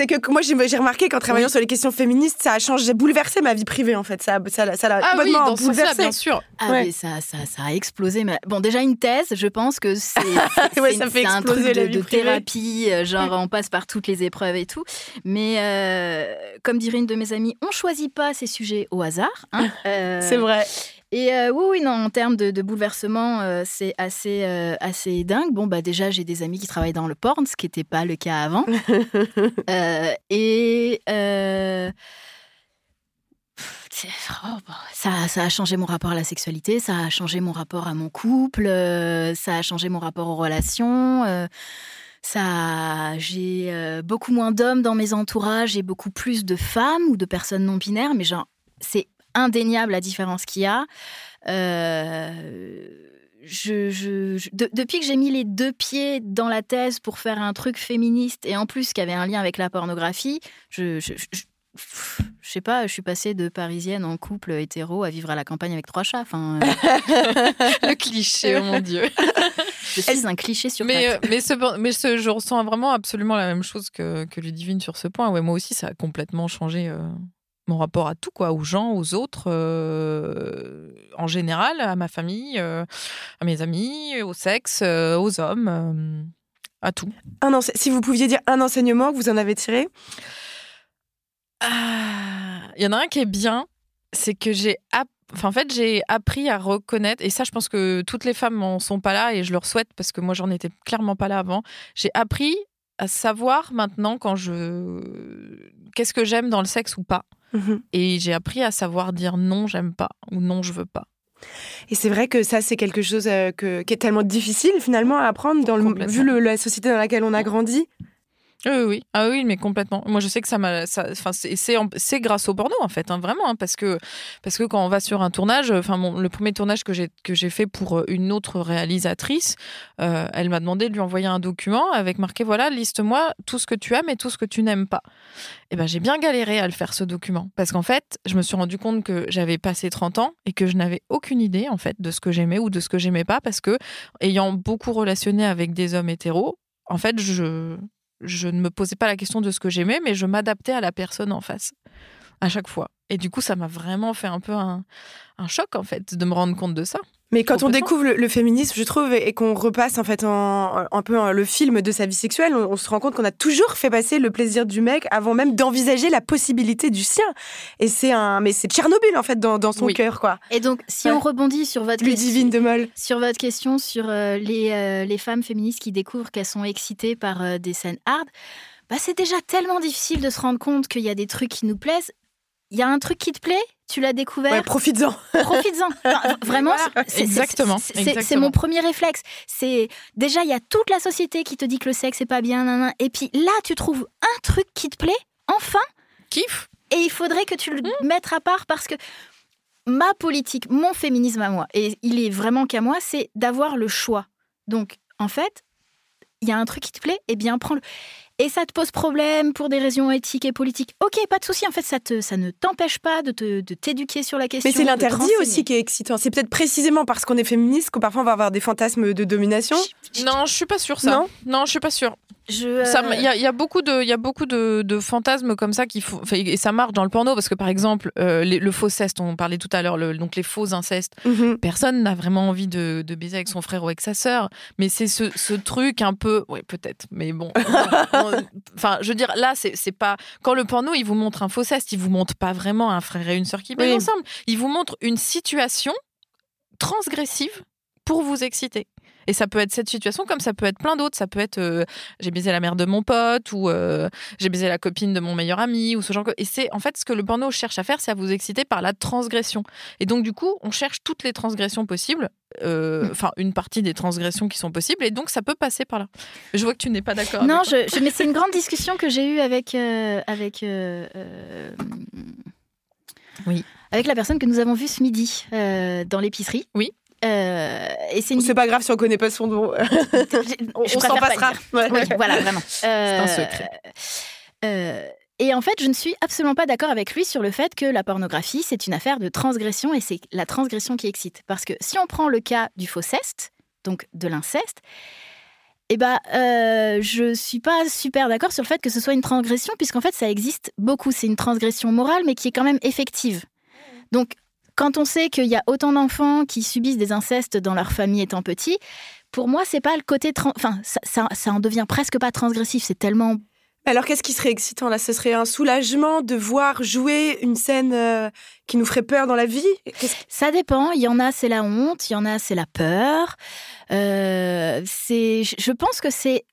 Speaker 2: c'est que moi j'ai remarqué qu'en travaillant sur les questions féministes, ça a changé, bouleversé ma vie privée en fait. Ça, ça, ça l'a
Speaker 4: ah oui, bouleversé. bien sûr.
Speaker 5: Ah mais ça, ça, ça a explosé. Mais... Bon, déjà une thèse, je pense que c'est
Speaker 2: ouais, ça fait
Speaker 5: un truc
Speaker 2: de,
Speaker 5: de thérapie, euh, genre on passe par toutes les épreuves et tout. Mais euh, comme dirait une de mes amies, on choisit pas ces sujets au hasard. Hein.
Speaker 2: Euh, c'est vrai.
Speaker 5: Et euh, oui, oui, non, en termes de, bouleversement, euh, c'est assez, euh, assez dingue. Bon, bah déjà, j'ai des amis qui travaillent dans le porn, ce qui n'était pas le cas avant. et oh, ça, ça, a changé mon rapport à la sexualité, ça a changé mon rapport à mon couple, ça a changé mon rapport aux relations. ça, j'ai beaucoup moins d'hommes dans mes entourages et beaucoup plus de femmes ou de personnes non binaires, mais genre, c'est indéniable la différence qu'il y a. Euh, je, depuis que j'ai mis les deux pieds dans la thèse pour faire un truc féministe et en plus qui avait un lien avec la pornographie, je, je, sais pas, je suis passée de parisienne en couple hétéro à vivre à la campagne avec trois chats. Enfin,
Speaker 4: euh. Le cliché, oh mon Dieu.
Speaker 5: je suis un cliché sur
Speaker 4: mais, euh, mais, ce, mais ce, je ressens vraiment absolument la même chose que, que Ludivine sur ce point. Ouais, moi aussi, ça a complètement changé mon rapport à tout, quoi, aux gens, aux autres, euh, en général, à ma famille, euh, à mes amis, au sexe, euh, aux hommes, à tout.
Speaker 2: Un si vous pouviez dire un enseignement que vous en avez tiré?
Speaker 4: Ah, Il y en a un qui est bien, c'est que j'ai en fait, j'ai appris à reconnaître, et ça, je pense que toutes les femmes n'en sont pas là, et je leur souhaite, parce que moi, j'en étais clairement pas là avant. J'ai appris à savoir maintenant quand je. Qu'est-ce que j'aime dans le sexe ou pas. Mhm. Et j'ai appris à savoir dire non, j'aime pas ou non, je veux pas.
Speaker 2: Et c'est vrai que ça, c'est quelque chose euh, qui est tellement difficile finalement à apprendre dans le, vu la société dans laquelle on a grandi.
Speaker 4: Oui, oui, ah oui, mais complètement. Moi, je sais que ça m'a, enfin, c'est grâce au porno en fait, hein, vraiment, hein, parce que parce que quand on va sur un tournage, enfin, le premier tournage que j'ai fait pour euh, une autre réalisatrice, euh, elle m'a demandé de lui envoyer un document avec marqué voilà, liste-moi tout ce que tu aimes et tout ce que tu n'aimes pas. Et eh ben, j'ai bien galéré à le faire ce document parce qu'en fait, je me suis rendu compte que j'avais passé 30 ans et que je n'avais aucune idée en fait de ce que j'aimais ou de ce que j'aimais pas parce que ayant beaucoup relationné avec des hommes hétéros, en fait, je je ne me posais pas la question de ce que j'aimais, mais je m'adaptais à la personne en face à chaque fois. Et du coup, ça m'a vraiment fait un peu un, choc, en fait, de me rendre compte de ça.
Speaker 2: Mais quand on découvre le, féminisme, je trouve, et qu'on repasse en fait en, un peu le film de sa vie sexuelle, on, se rend compte qu'on a toujours fait passer le plaisir du mec avant même d'envisager la possibilité du sien. Et c'est un, mais c'est Tchernobyl en fait dans, son cœur, quoi.
Speaker 5: Et donc, si on rebondit sur votre
Speaker 2: question, de Moll.
Speaker 5: sur votre question sur euh, les, euh, les femmes féministes qui découvrent qu'elles sont excitées par euh, des scènes hard. Bah, c'est déjà tellement difficile de se rendre compte qu'il y a des trucs qui nous plaisent il y a un truc qui te plaît, tu l'as découvert.
Speaker 2: Ouais, profites-en.
Speaker 5: Profites-en. vraiment,
Speaker 4: c'est, exactement.
Speaker 5: C'est, mon premier réflexe. C'est déjà il y a toute la société qui te dit que le sexe c'est pas bien, et puis là tu trouves un truc qui te plaît, enfin.
Speaker 4: Kiff.
Speaker 5: Et il faudrait que tu le mmh. mettes à part parce que ma politique, mon féminisme à moi, et il est vraiment qu'à moi, c'est d'avoir le choix. Donc en fait, il y a un truc qui te plaît, et eh bien prends-le et ça te pose problème pour des raisons éthiques et politiques. Ok, pas de souci. En fait, ça, te, ça ne t'empêche pas de, te, de t'éduquer sur la question.
Speaker 2: Mais c'est l'interdit aussi qui est excitant. C'est peut-être précisément parce qu'on est féministe que parfois on va avoir des fantasmes de domination.
Speaker 4: Non, je suis pas sûre ça. Non, non je suis pas sûre. Euh, il y, a beaucoup de, il y a beaucoup de, fantasmes comme ça qui font, et ça marche dans le porno parce que par exemple euh, le faux ceste, on parlait tout à l'heure, donc les faux incestes, mhm. personne n'a vraiment envie de, baiser avec son frère ou avec sa sœur, mais c'est ce, truc un peu, oui peut-être, mais bon, enfin je veux dire là c'est pas quand le porno il vous montre un faux ceste, il vous montre pas vraiment un frère et une sœur qui baisent ensemble, il vous montre une situation transgressive pour vous exciter. Et ça peut être cette situation comme ça peut être plein d'autres. Ça peut être euh, j'ai baisé la mère de mon pote ou euh, j'ai baisé la copine de mon meilleur ami ou ce genre. Et c'est en fait ce que le porno cherche à faire, c'est à vous exciter par la transgression. Et donc du coup, on cherche toutes les transgressions possibles. Euh, mm. Enfin, une partie des transgressions qui sont possibles, et donc ça peut passer par là. Je vois que tu n'es pas d'accord.
Speaker 5: Non, je, mais c'est une grande discussion que j'ai eue avec avec
Speaker 4: oui.
Speaker 5: Avec la personne que nous avons vue ce midi dans l'épicerie.
Speaker 4: Oui.
Speaker 2: Euh, et c'est pas grave si on connaît pas son nom. on, s'en passera.
Speaker 5: voilà, vraiment.
Speaker 4: c'est un secret.
Speaker 5: Euh, et en fait, je ne suis absolument pas d'accord avec lui sur le fait que la pornographie, c'est une affaire de transgression et c'est la transgression qui excite. Parce que si on prend le cas du fauceste, donc de l'inceste, eh ben, euh, je suis pas super d'accord sur le fait que ce soit une transgression, puisqu'en fait, ça existe beaucoup. C'est une transgression morale, mais qui est quand même effective. Donc, quand on sait qu'il y a autant d'enfants qui subissent des incestes dans leur famille étant petits, pour moi, c'est pas le côté. Enfin, ça, ça, en devient presque pas transgressif. C'est tellement
Speaker 2: Alors qu'est-ce qui serait excitant là? Ce serait un soulagement de voir jouer une scène euh, qui nous ferait peur dans la vie?
Speaker 5: Ça dépend. Il y en a, c'est la honte. Il y en a, c'est la peur. Euh, c'est, je pense que c'est,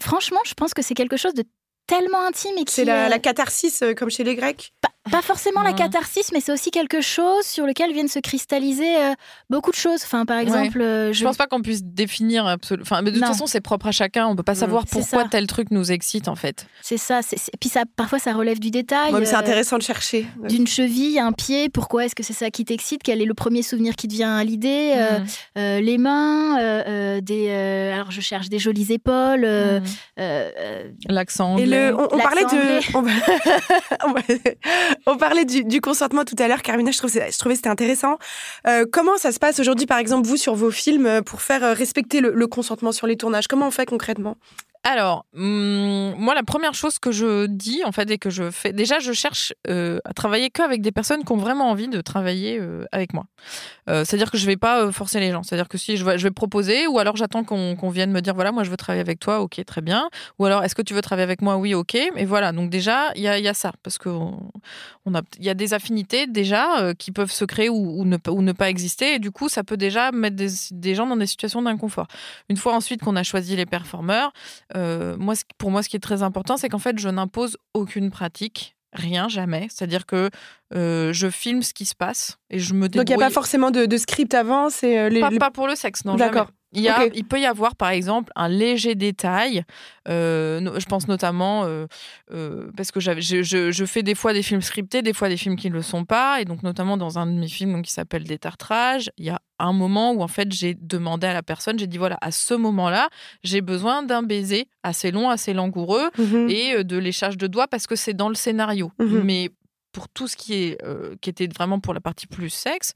Speaker 5: franchement, je pense que c'est quelque chose de tellement intime et qui.
Speaker 2: C'est la, catharsis comme chez les Grecs?
Speaker 5: Pas forcément la catharsis, mais c'est aussi quelque chose sur lequel viennent se cristalliser euh, beaucoup de choses. Enfin, par exemple,
Speaker 4: euh, je... pense pas qu'on puisse définir absolument. Enfin, mais de toute façon, c'est propre à chacun. On peut pas mm. savoir pourquoi tel truc nous excite en fait.
Speaker 5: C'est ça. Et puis ça, parfois, ça relève du détail.
Speaker 2: c'est euh, intéressant de chercher.
Speaker 5: D'une cheville, un pied. Pourquoi est-ce que c'est ça qui t'excite? Quel est le premier souvenir qui te vient à l'idée? Mm. Les mains. des. alors, je cherche des jolies épaules.
Speaker 4: Mm. L'accent.
Speaker 2: Et le, on, parlait de. On parlait du, consentement tout à l'heure, Carmina, je, trouvais que c'était intéressant. Euh, comment ça se passe aujourd'hui, par exemple, vous, sur vos films, euh, pour faire euh, respecter le consentement sur les tournages? Comment on fait concrètement?
Speaker 4: Alors, hum, moi, la première chose que je dis, en fait, et que je fais, déjà, je cherche euh, à travailler qu'avec des personnes qui ont vraiment envie de travailler euh, avec moi. Euh, c'est-à-dire que je vais pas forcer les gens. C'est-à-dire que si je vais, proposer, ou alors j'attends qu'on vienne me dire, voilà, moi, je veux travailler avec toi, ok, très bien. Ou alors, est-ce que tu veux travailler avec moi? Oui, ok. Et voilà. Donc déjà, il y a, ça, parce que on, y a des affinités déjà qui peuvent se créer ou, ne, ne pas exister. Et du coup, ça peut déjà mettre des gens dans des situations d'inconfort. Une fois ensuite qu'on a choisi les performeurs euh, moi, pour moi, ce qui est très important, c'est qu'en fait, je n'impose aucune pratique, rien, jamais. C'est-à-dire que euh, je filme ce qui se passe et je me débrouille.
Speaker 2: Donc, il n'y a pas forcément de, script avant c'est
Speaker 4: euh, les, pas, pour le sexe, non. D'accord. Il, il, peut y avoir, par exemple, un léger détail. Euh, je pense notamment euh, euh, parce que je, je, fais des fois des films scriptés, des fois des films qui ne le sont pas. Et donc, notamment dans un de mes films qui s'appelle Détartrage, il y a un moment où, en fait, j'ai demandé à la personne, j'ai dit voilà, à ce moment-là, j'ai besoin d'un baiser assez long, assez langoureux mmh et de léchage de doigts parce que c'est dans le scénario. Mmh Mais pour tout ce qui, est, qui était vraiment pour la partie plus sexe,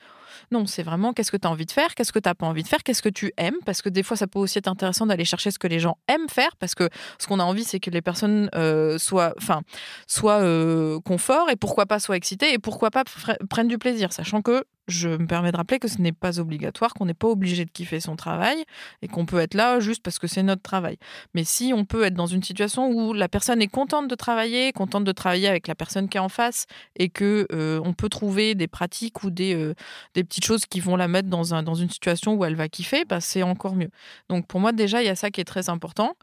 Speaker 4: non, c'est vraiment qu'est-ce que tu as envie de faire, qu'est-ce que tu n'as pas envie de faire, qu'est-ce que tu aimes, parce que des fois, ça peut aussi être intéressant d'aller chercher ce que les gens aiment faire, parce que ce qu'on a envie, c'est que les personnes euh, soient, enfin, soient euh, confort et pourquoi pas soient excitées et pourquoi pas prennent du plaisir, sachant que je me permets de rappeler que ce n'est pas obligatoire, qu'on n'est pas obligé de kiffer son travail et qu'on peut être là juste parce que c'est notre travail. Mais si on peut être dans une situation où la personne est contente de travailler, contente de travailler avec la personne qui est en face et que euh, on peut trouver des pratiques ou des, des petites choses qui vont la mettre dans, un, dans une situation où elle va kiffer, bah, c'est encore mieux. Donc pour moi, déjà, il y a ça qui est très important.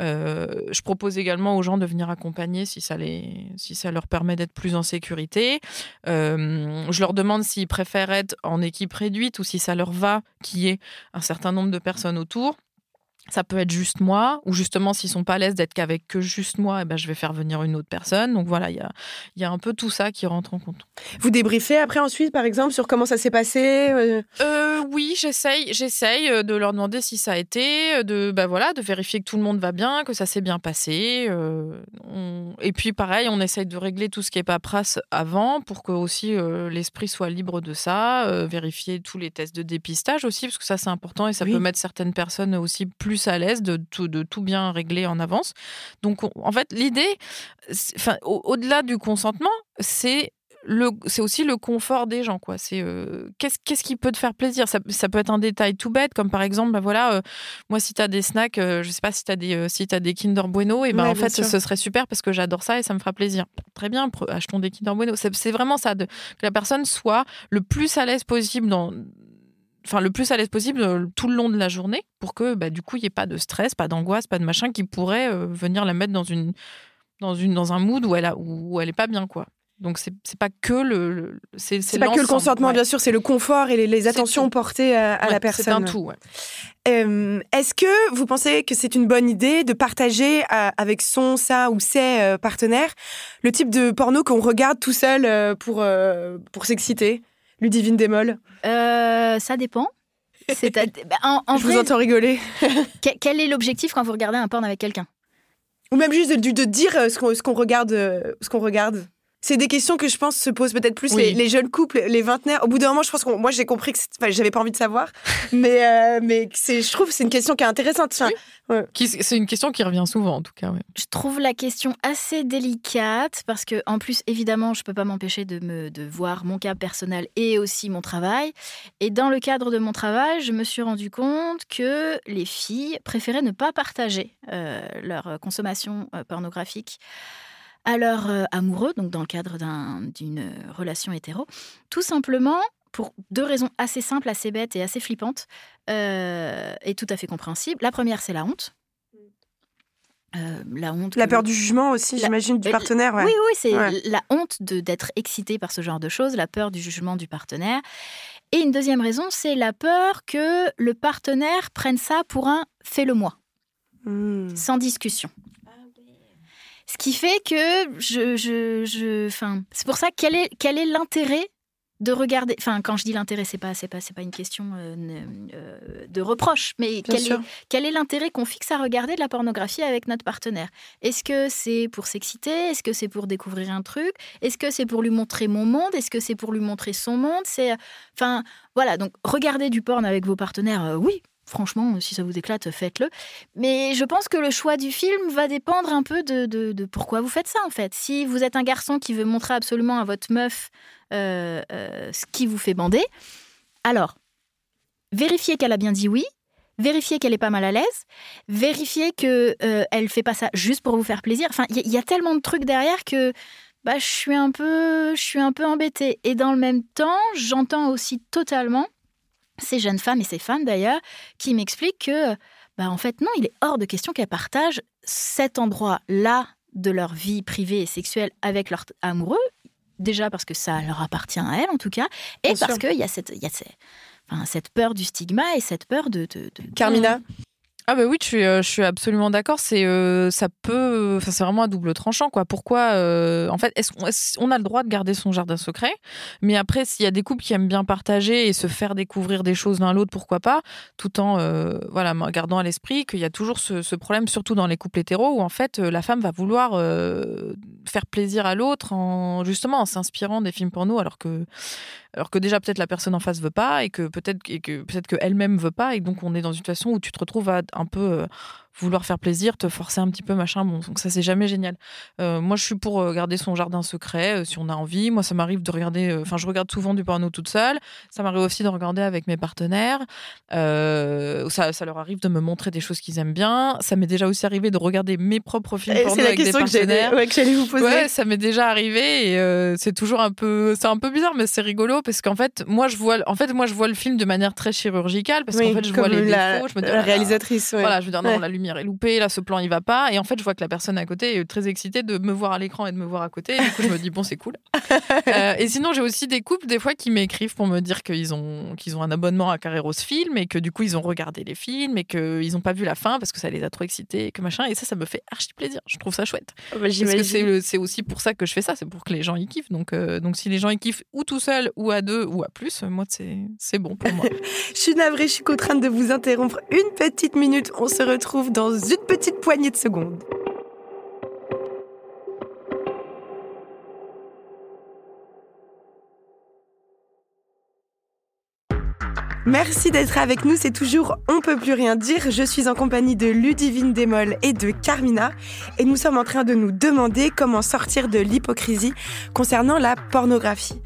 Speaker 4: Euh, je propose également aux gens de venir accompagner si ça, les, si ça leur permet d'être plus en sécurité. Euh, je leur demande s'ils préfèrent en équipe réduite ou si ça leur va qu'il y ait un certain nombre de personnes autour. Ça peut être juste moi, ou justement, s'ils sont pas à l'aise d'être qu'avec que juste moi, eh ben, je vais faire venir une autre personne. Donc voilà, il y a, y a un peu tout ça qui rentre en compte.
Speaker 2: Vous débriefez après ensuite, par exemple, sur comment ça s'est passé
Speaker 4: euh? Euh, Oui, j'essaye, j'essaye euh, de leur demander si ça a été, de, bah voilà, de vérifier que tout le monde va bien, que ça s'est bien passé. Et puis pareil, on essaye de régler tout ce qui est paperasse avant pour que aussi l'esprit soit libre de ça, vérifier tous les tests de dépistage aussi, parce que ça c'est important et ça peut mettre certaines personnes aussi plus à l'aise de tout, de tout bien régler en avance. Donc, en fait, l'idée, enfin, au-delà du consentement, c'est c'est aussi le confort des gens quoi. C'est euh, qu'est-ce qu'est-ce qui peut te faire plaisir? Ça, ça, peut être un détail tout bête comme par exemple bah voilà euh, moi si tu as des snacks euh, je sais pas si tu as des si as des Kinder Bueno et ben en fait ce serait super parce que j'adore ça et ça me fera plaisir. Très bien achetons des Kinder Bueno. C'est vraiment ça de, que la personne soit le plus à l'aise possible dans enfin le plus à l'aise possible euh, tout le long de la journée pour que bah, du coup il n'y ait pas de stress, pas d'angoisse, pas de machin qui pourrait euh, venir la mettre dans une dans une dans un mood où elle a où elle est pas bien quoi. Donc c'est pas que le,
Speaker 2: c'est pas que le consentement bien sûr, c'est le confort et les, attentions portées à, la personne. C'est
Speaker 4: un tout.
Speaker 2: Euh, est-ce que vous pensez que c'est une bonne idée de partager avec son, sa ou ses partenaires le type de porno qu'on regarde tout seul pour pour s'exciter? Ludivine Démol
Speaker 5: euh, Ça dépend.
Speaker 2: Bah, en, Je vous entends rigoler.
Speaker 5: quel est l'objectif quand vous regardez un porn avec quelqu'un?
Speaker 2: Ou même juste de, dire euh, ce qu'on regarde. Euh, ce qu'on regarde? C'est des questions que je pense se posent peut-être plus les, jeunes couples, les vingtenaires. Au bout d'un moment, je pense que moi j'ai compris que j'avais pas envie de savoir, mais euh, mais c'est, je trouve que c'est une question qui est intéressante.
Speaker 4: C'est une question qui revient souvent en tout cas.
Speaker 5: Je trouve la question assez délicate parce que en plus évidemment je peux pas m'empêcher de me de voir mon cas personnel et aussi mon travail. Et dans le cadre de mon travail, je me suis rendu compte que les filles préféraient ne pas partager euh, leur consommation euh, pornographique à leur amoureux, donc dans le cadre d'une relation hétéro, tout simplement pour deux raisons assez simples, assez bêtes et assez flippantes, euh, et tout à fait compréhensibles. La première, c'est la honte.
Speaker 2: Euh, la honte. La peur du jugement aussi, j'imagine, du partenaire.
Speaker 5: Oui, oui, c'est la honte d'être excité par ce genre de choses, la peur du jugement du partenaire. Et une deuxième raison, c'est la peur que le partenaire prenne ça pour un fais-le-moi, hmm. sans discussion. Ce qui fait que je, je, je c'est pour ça quel est quel est l'intérêt de regarder. Enfin, quand je dis l'intérêt, c'est pas c'est pas c'est pas une question euh, euh, de reproche, mais quel est, quel est l'intérêt qu'on fixe à regarder de la pornographie avec notre partenaire? Est-ce que c'est pour s'exciter? Est-ce que c'est pour découvrir un truc? Est-ce que c'est pour lui montrer mon monde? Est-ce que c'est pour lui montrer son monde? C'est enfin voilà. Donc regarder du porn avec vos partenaires, euh, oui, Franchement, si ça vous éclate, faites-le. Mais je pense que le choix du film va dépendre un peu de, pourquoi vous faites ça, en fait. Si vous êtes un garçon qui veut montrer absolument à votre meuf euh, euh, ce qui vous fait bander, alors, vérifiez qu'elle a bien dit oui, vérifiez qu'elle est pas mal à l'aise, vérifiez qu'elle euh, fait pas ça juste pour vous faire plaisir. Enfin, il y, a tellement de trucs derrière que bah, je suis un peu, je suis un peu embêtée. Et dans le même temps, j'entends aussi totalement ces jeunes femmes et ces femmes d'ailleurs qui m'expliquent que, bah, en fait, non, il est hors de question qu'elles partagent cet endroit-là de leur vie privée et sexuelle avec leur amoureux, déjà parce que ça leur appartient à elles en tout cas, et parce qu'il y a, cette, y a cette, enfin, cette peur du stigma et cette peur de... de, de
Speaker 2: Carmina?
Speaker 4: Ah bah oui, je suis, euh, absolument d'accord. C'est euh, ça peut, c'est vraiment un double tranchant quoi. Pourquoi euh, En fait, est-ce qu'on a le droit de garder son jardin secret Mais après, s'il y a des couples qui aiment bien partager et se faire découvrir des choses l'un l'autre, pourquoi pas Tout en gardant à l'esprit qu'il y a toujours ce, ce, problème, surtout dans les couples hétéros, où en fait la femme va vouloir faire plaisir à l'autre en justement en s'inspirant des films porno, alors que alors que déjà peut-être la personne en face veut pas et que peut-être que peut-être qu'elle-même veut pas et donc on est dans une situation où tu te retrouves à un peu euh, vouloir faire plaisir, te forcer un petit peu, machin. Bon, donc ça, c'est jamais génial. Euh, moi, je suis pour euh, garder son jardin secret euh, si on a envie. Moi, ça m'arrive de regarder, enfin, je regarde souvent du porno toute seule. Ça m'arrive aussi de regarder avec mes partenaires. Ça, ça, leur arrive de me montrer des choses qu'ils aiment bien. Ça m'est déjà aussi arrivé de regarder mes propres films porno avec des partenaires.
Speaker 2: Que j'allais vous poser.
Speaker 4: Ouais, ça m'est déjà arrivé et c'est toujours un peu, c'est un peu bizarre, mais c'est rigolo parce qu'en fait, moi, je vois, en fait, moi, je vois le film de manière très chirurgicale parce qu'en fait, je vois les défauts. Je me dis,
Speaker 2: la réalisatrice.
Speaker 4: Voilà, je veux dire, non, la lumière est loupée, là, ce plan, il va pas. Et en fait, je vois que la personne à côté est très excitée de me voir à l'écran et de me voir à côté. Et du coup, je me dis, bon, c'est cool. Euh, et sinon, j'ai aussi des couples, des fois, qui m'écrivent pour me dire qu'ils ont, qu'ils ont un abonnement à Carreros Film et que du coup, ils ont regardé les films et qu'ils n'ont pas vu la fin parce que ça les a trop excités et que machin. Et ça, ça me fait archi plaisir. Je trouve ça chouette.
Speaker 2: Bah, parce que
Speaker 4: c'est aussi pour ça que je fais ça. C'est pour que les gens y kiffent. Donc, euh, donc si les gens y kiffent ou tout seul ou à deux ou à plus, moi, c'est bon pour moi.
Speaker 2: je suis navrée, je suis contrainte de vous interrompre une petite minute. On se retrouve dans une petite poignée de secondes. Merci d'être avec nous, c'est toujours On peut plus rien dire. Je suis en compagnie de Ludivine Desmolles et de Carmina et nous sommes en train de nous demander comment sortir de l'hypocrisie concernant la pornographie.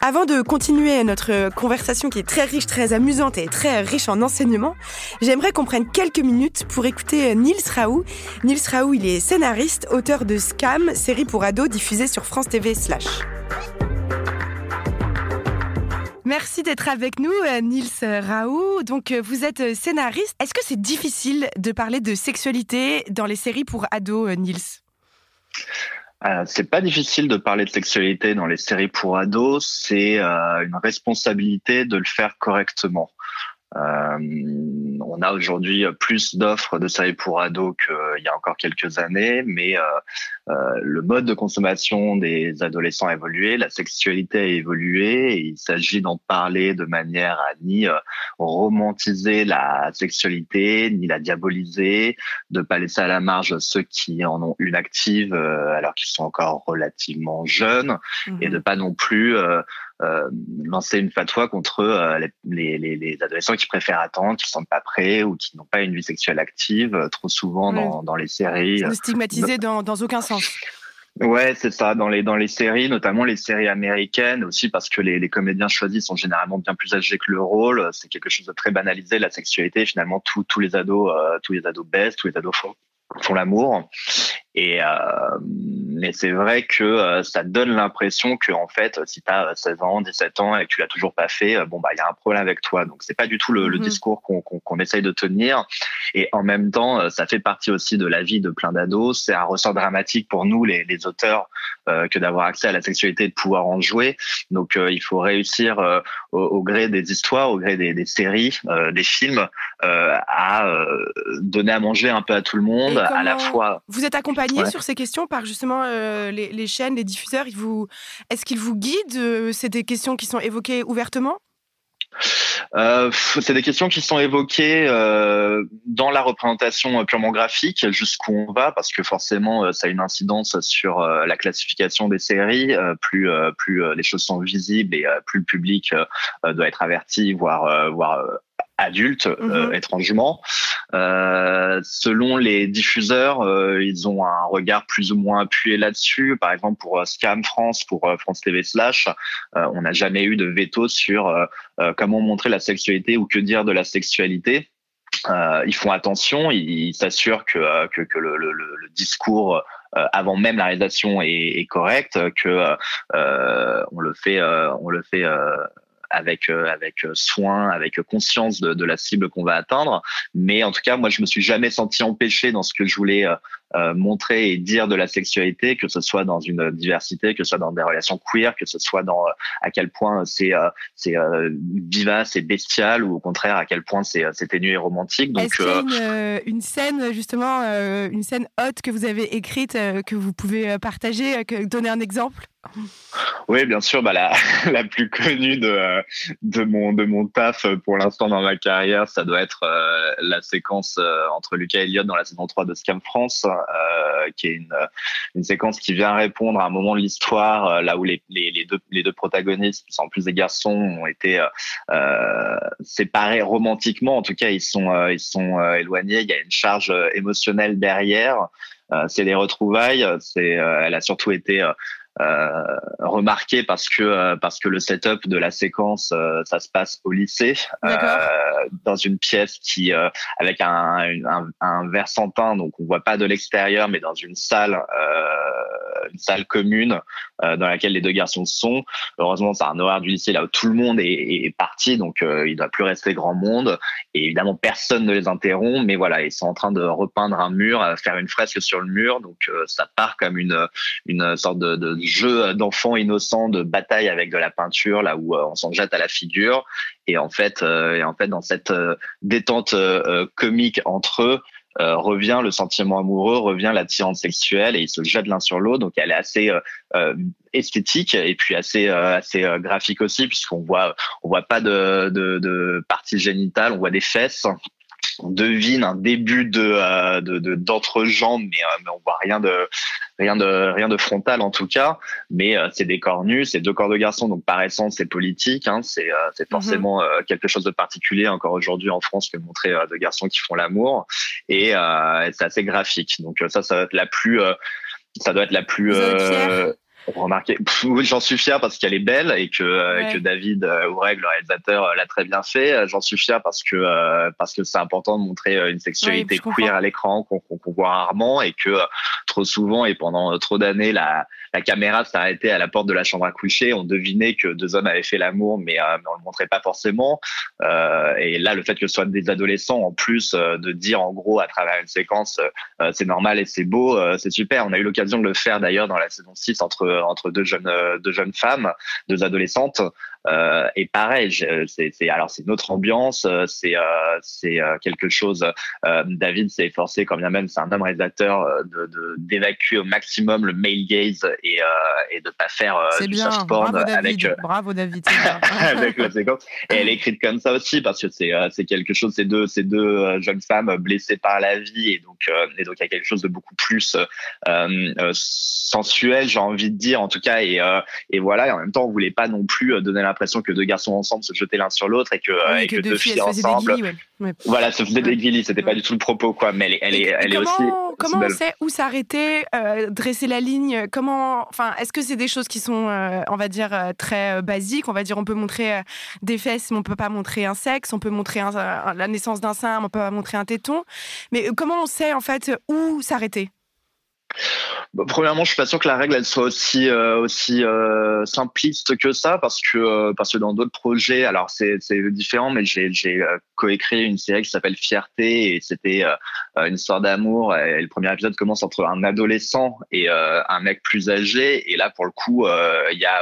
Speaker 2: Avant de continuer notre conversation qui est très riche, très amusante et très riche en enseignements, j'aimerais qu'on prenne quelques minutes pour écouter Nils Raoult. Nils Raoult, il est scénariste, auteur de Scam, série pour ados diffusée sur France TV slash. Merci d'être avec nous, euh, Nils Raoult. Donc, euh, vous êtes euh, scénariste. Est-ce que c'est difficile de parler de sexualité dans les séries pour ados, Nils?
Speaker 7: C'est pas difficile de parler de sexualité dans les séries pour ados, c'est une responsabilité de le faire correctement. On a aujourd'hui plus d'offres de séries pour ados qu'il y a encore quelques années, mais le mode de consommation des adolescents a évolué, la sexualité a évolué, et il s'agit d'en parler de manière à ni romantiser la sexualité, ni la diaboliser, de pas laisser à la marge ceux qui en ont une active alors qu'ils sont encore relativement jeunes, et de pas non plus euh, lancer une fatwa contre euh, les, les, les, adolescents qui préfèrent attendre, qui ne sont pas prêts ou qui n'ont pas une vie sexuelle active, euh, trop souvent dans, dans, les séries.
Speaker 2: Le stigmatiser dans, dans aucun sens.
Speaker 7: Ouais, c'est ça. Dans les dans les séries, notamment les séries américaines, aussi parce que les, les comédiens choisis sont généralement bien plus âgés que le rôle. C'est quelque chose de très banalisé. La sexualité, finalement, tous tous les ados, tous les ados baissent, tous les ados font font l'amour. Et euh, mais c'est vrai que euh, ça donne l'impression que en fait, si tu as 16 ans, 17 ans et que tu l'as toujours pas fait, euh, bon bah il y a un problème avec toi. Donc c'est pas du tout le, le mhm. discours qu'on qu'on essaye de tenir. Et en même temps, euh, ça fait partie aussi de la vie de plein d'ados. C'est un ressort dramatique pour nous les, les auteurs euh, que d'avoir accès à la sexualité et de pouvoir en jouer. Donc il faut réussir au, au, gré des histoires, au gré des, des séries, des films, à donner à manger un peu à tout le monde, à la fois.
Speaker 2: Vous êtes accompagné sur ces questions par justement euh, les, chaînes, les diffuseurs ils vous... Est-ce qu'ils vous guident euh, C'est des questions qui sont évoquées ouvertement?
Speaker 7: Euh, c'est des questions qui sont évoquées dans la représentation purement graphique, jusqu'où on va, parce que forcément, ça a une incidence sur la classification des séries. plus plus les choses sont visibles et plus le public doit être averti, voire voire adulte euh, mhm. étrangement. Euh, selon les diffuseurs, euh, ils ont un regard plus ou moins appuyé là-dessus. Par exemple, pour Scam France, pour France TV Slash, on n'a jamais eu de veto sur comment montrer la sexualité ou que dire de la sexualité. ils font attention, ils s'assurent que, que, que le, le, le, discours avant même la réalisation est, est correct, que on le fait, on le fait avec euh, avec soin, avec conscience de, de la cible qu'on va atteindre. Mais en tout cas, moi, je me suis jamais senti empêché dans ce que je voulais euh, euh, montrer et dire de la sexualité, que ce soit dans une diversité, que ce soit dans des relations queer, que ce soit dans à quel point c'est c'est vivace et bestial, ou au contraire à quel point c'est c'est ténu et romantique.
Speaker 2: Donc, y a une, une, scène justement, une scène haute que vous avez écrite que vous pouvez partager, que, donner un exemple?
Speaker 7: Oui, bien sûr. Bah, la, la plus connue de, de, mon, de mon taf pour l'instant dans ma carrière, ça doit être euh, la séquence euh, entre Lucas et Elliott dans la saison 3 de Scam France, euh, qui est une, séquence qui vient répondre à un moment de l'histoire là où les, deux, protagonistes, qui sont en plus des garçons, ont été séparés romantiquement. En tout cas, ils sont, ils sont éloignés. Il y a une charge émotionnelle derrière. c'est des retrouvailles. C'est, elle a surtout été euh, remarqué parce que euh, parce que le setup de la séquence euh, ça se passe au lycée dans une pièce qui avec un, un, un verre sans teint donc on voit pas de l'extérieur mais dans une salle une salle commune dans laquelle les deux garçons sont. Heureusement c'est un horaire du lycée là où tout le monde est, est parti donc il ne doit plus rester grand monde. Et évidemment personne ne les interrompt mais voilà ils sont en train de repeindre un mur faire une fresque sur le mur. Donc ça part comme une une sorte de, de jeu d'enfants innocents de bataille avec de la peinture, là où euh, on s'en jette à la figure. Et en fait, euh, et en fait, dans cette euh, détente comique entre eux, revient le sentiment amoureux, revient l'attirance sexuelle et ils se jettent l'un sur l'autre. Donc elle est assez esthétique et puis assez assez graphique aussi puisqu'on voit on voit pas de, de, de partie génitale, on voit des fesses on devine un début de euh, d'entrejambe, mais, euh, mais on voit rien de rien de rien de frontal en tout cas. Mais euh, c'est des corps nus, c'est deux corps de garçons, donc par essence c'est politique. Hein, c'est c'est mhm. forcément quelque chose de particulier encore aujourd'hui en France que montrer deux garçons qui font l'amour et c'est assez graphique. Donc ça, ça doit être la plus ça doit être la plus J'en suis fier parce qu'elle est belle et que, euh, que David euh, Oureg, le réalisateur, euh, l'a très bien fait. J'en suis fier parce que parce que c'est important de montrer une sexualité queer à l'écran qu'on voit rarement et que trop souvent et pendant trop d'années la, la caméra s'arrêtait à la porte de la chambre à coucher. On devinait que deux hommes avaient fait l'amour, mais, mais on le montrait pas forcément. et là, le fait que ce soit des adolescents, en plus de dire en gros à travers une séquence, c'est normal et c'est beau, c'est super. On a eu l'occasion de le faire d'ailleurs dans la saison 6 entre entre deux jeunes deux jeunes femmes, deux adolescentes, et pareil, c'est alors c'est notre ambiance, c'est c'est quelque chose. David s'est efforcé, quand bien même c'est un homme réalisateur, de d'évacuer au maximum le male gaze et et de pas faire
Speaker 2: du bien. soft porn avec bravo David
Speaker 7: avec la séquence. Et elle est écrite comme ça aussi parce que c'est c'est quelque chose, ces deux ces deux jeunes femmes blessées par la vie et donc et donc il y a quelque chose de beaucoup plus sensuel, j'ai envie de dire en tout cas et et voilà et en même temps on voulait pas non plus donner l'impression que deux garçons ensemble se jetaient l'un sur l'autre et que, et que, deux filles, ensemble voilà se faisaient des guillis c'était pas du tout le propos quoi mais elle est elle est, elle est aussi
Speaker 2: comment on sait où s'arrêter dresser la ligne comment enfin est-ce que c'est des choses qui sont on va dire très basiques? On va dire on peut montrer des fesses mais on peut pas montrer un sexe on peut montrer la naissance d'un sein mais on peut pas montrer un téton. Mais comment on sait en fait où s'arrêter?
Speaker 7: Premièrement, je suis pas sûr que la règle soit aussi euh, euh, simpliste que ça parce que euh, parce que dans d'autres projets, alors c'est différent, mais j'ai j'ai coécrit une série qui s'appelle Fierté et c'était une histoire d'amour. Le premier épisode commence entre un adolescent et un mec plus âgé. Et là, pour le coup, il y a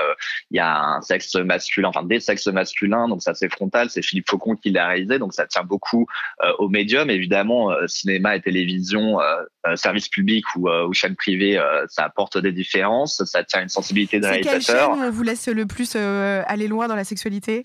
Speaker 7: il y a un sexe masculin, enfin des sexes masculins, donc ça c'est frontal. C'est Philippe Faucon qui l'a réalisé, donc ça tient beaucoup au médium. Évidemment, cinéma et télévision, service public ou, ou chaîne privée euh, ça apporte des différences, ça tient une sensibilité de réalisateur.
Speaker 2: Quelle chaîne vous laisse le plus euh, aller loin dans la sexualité?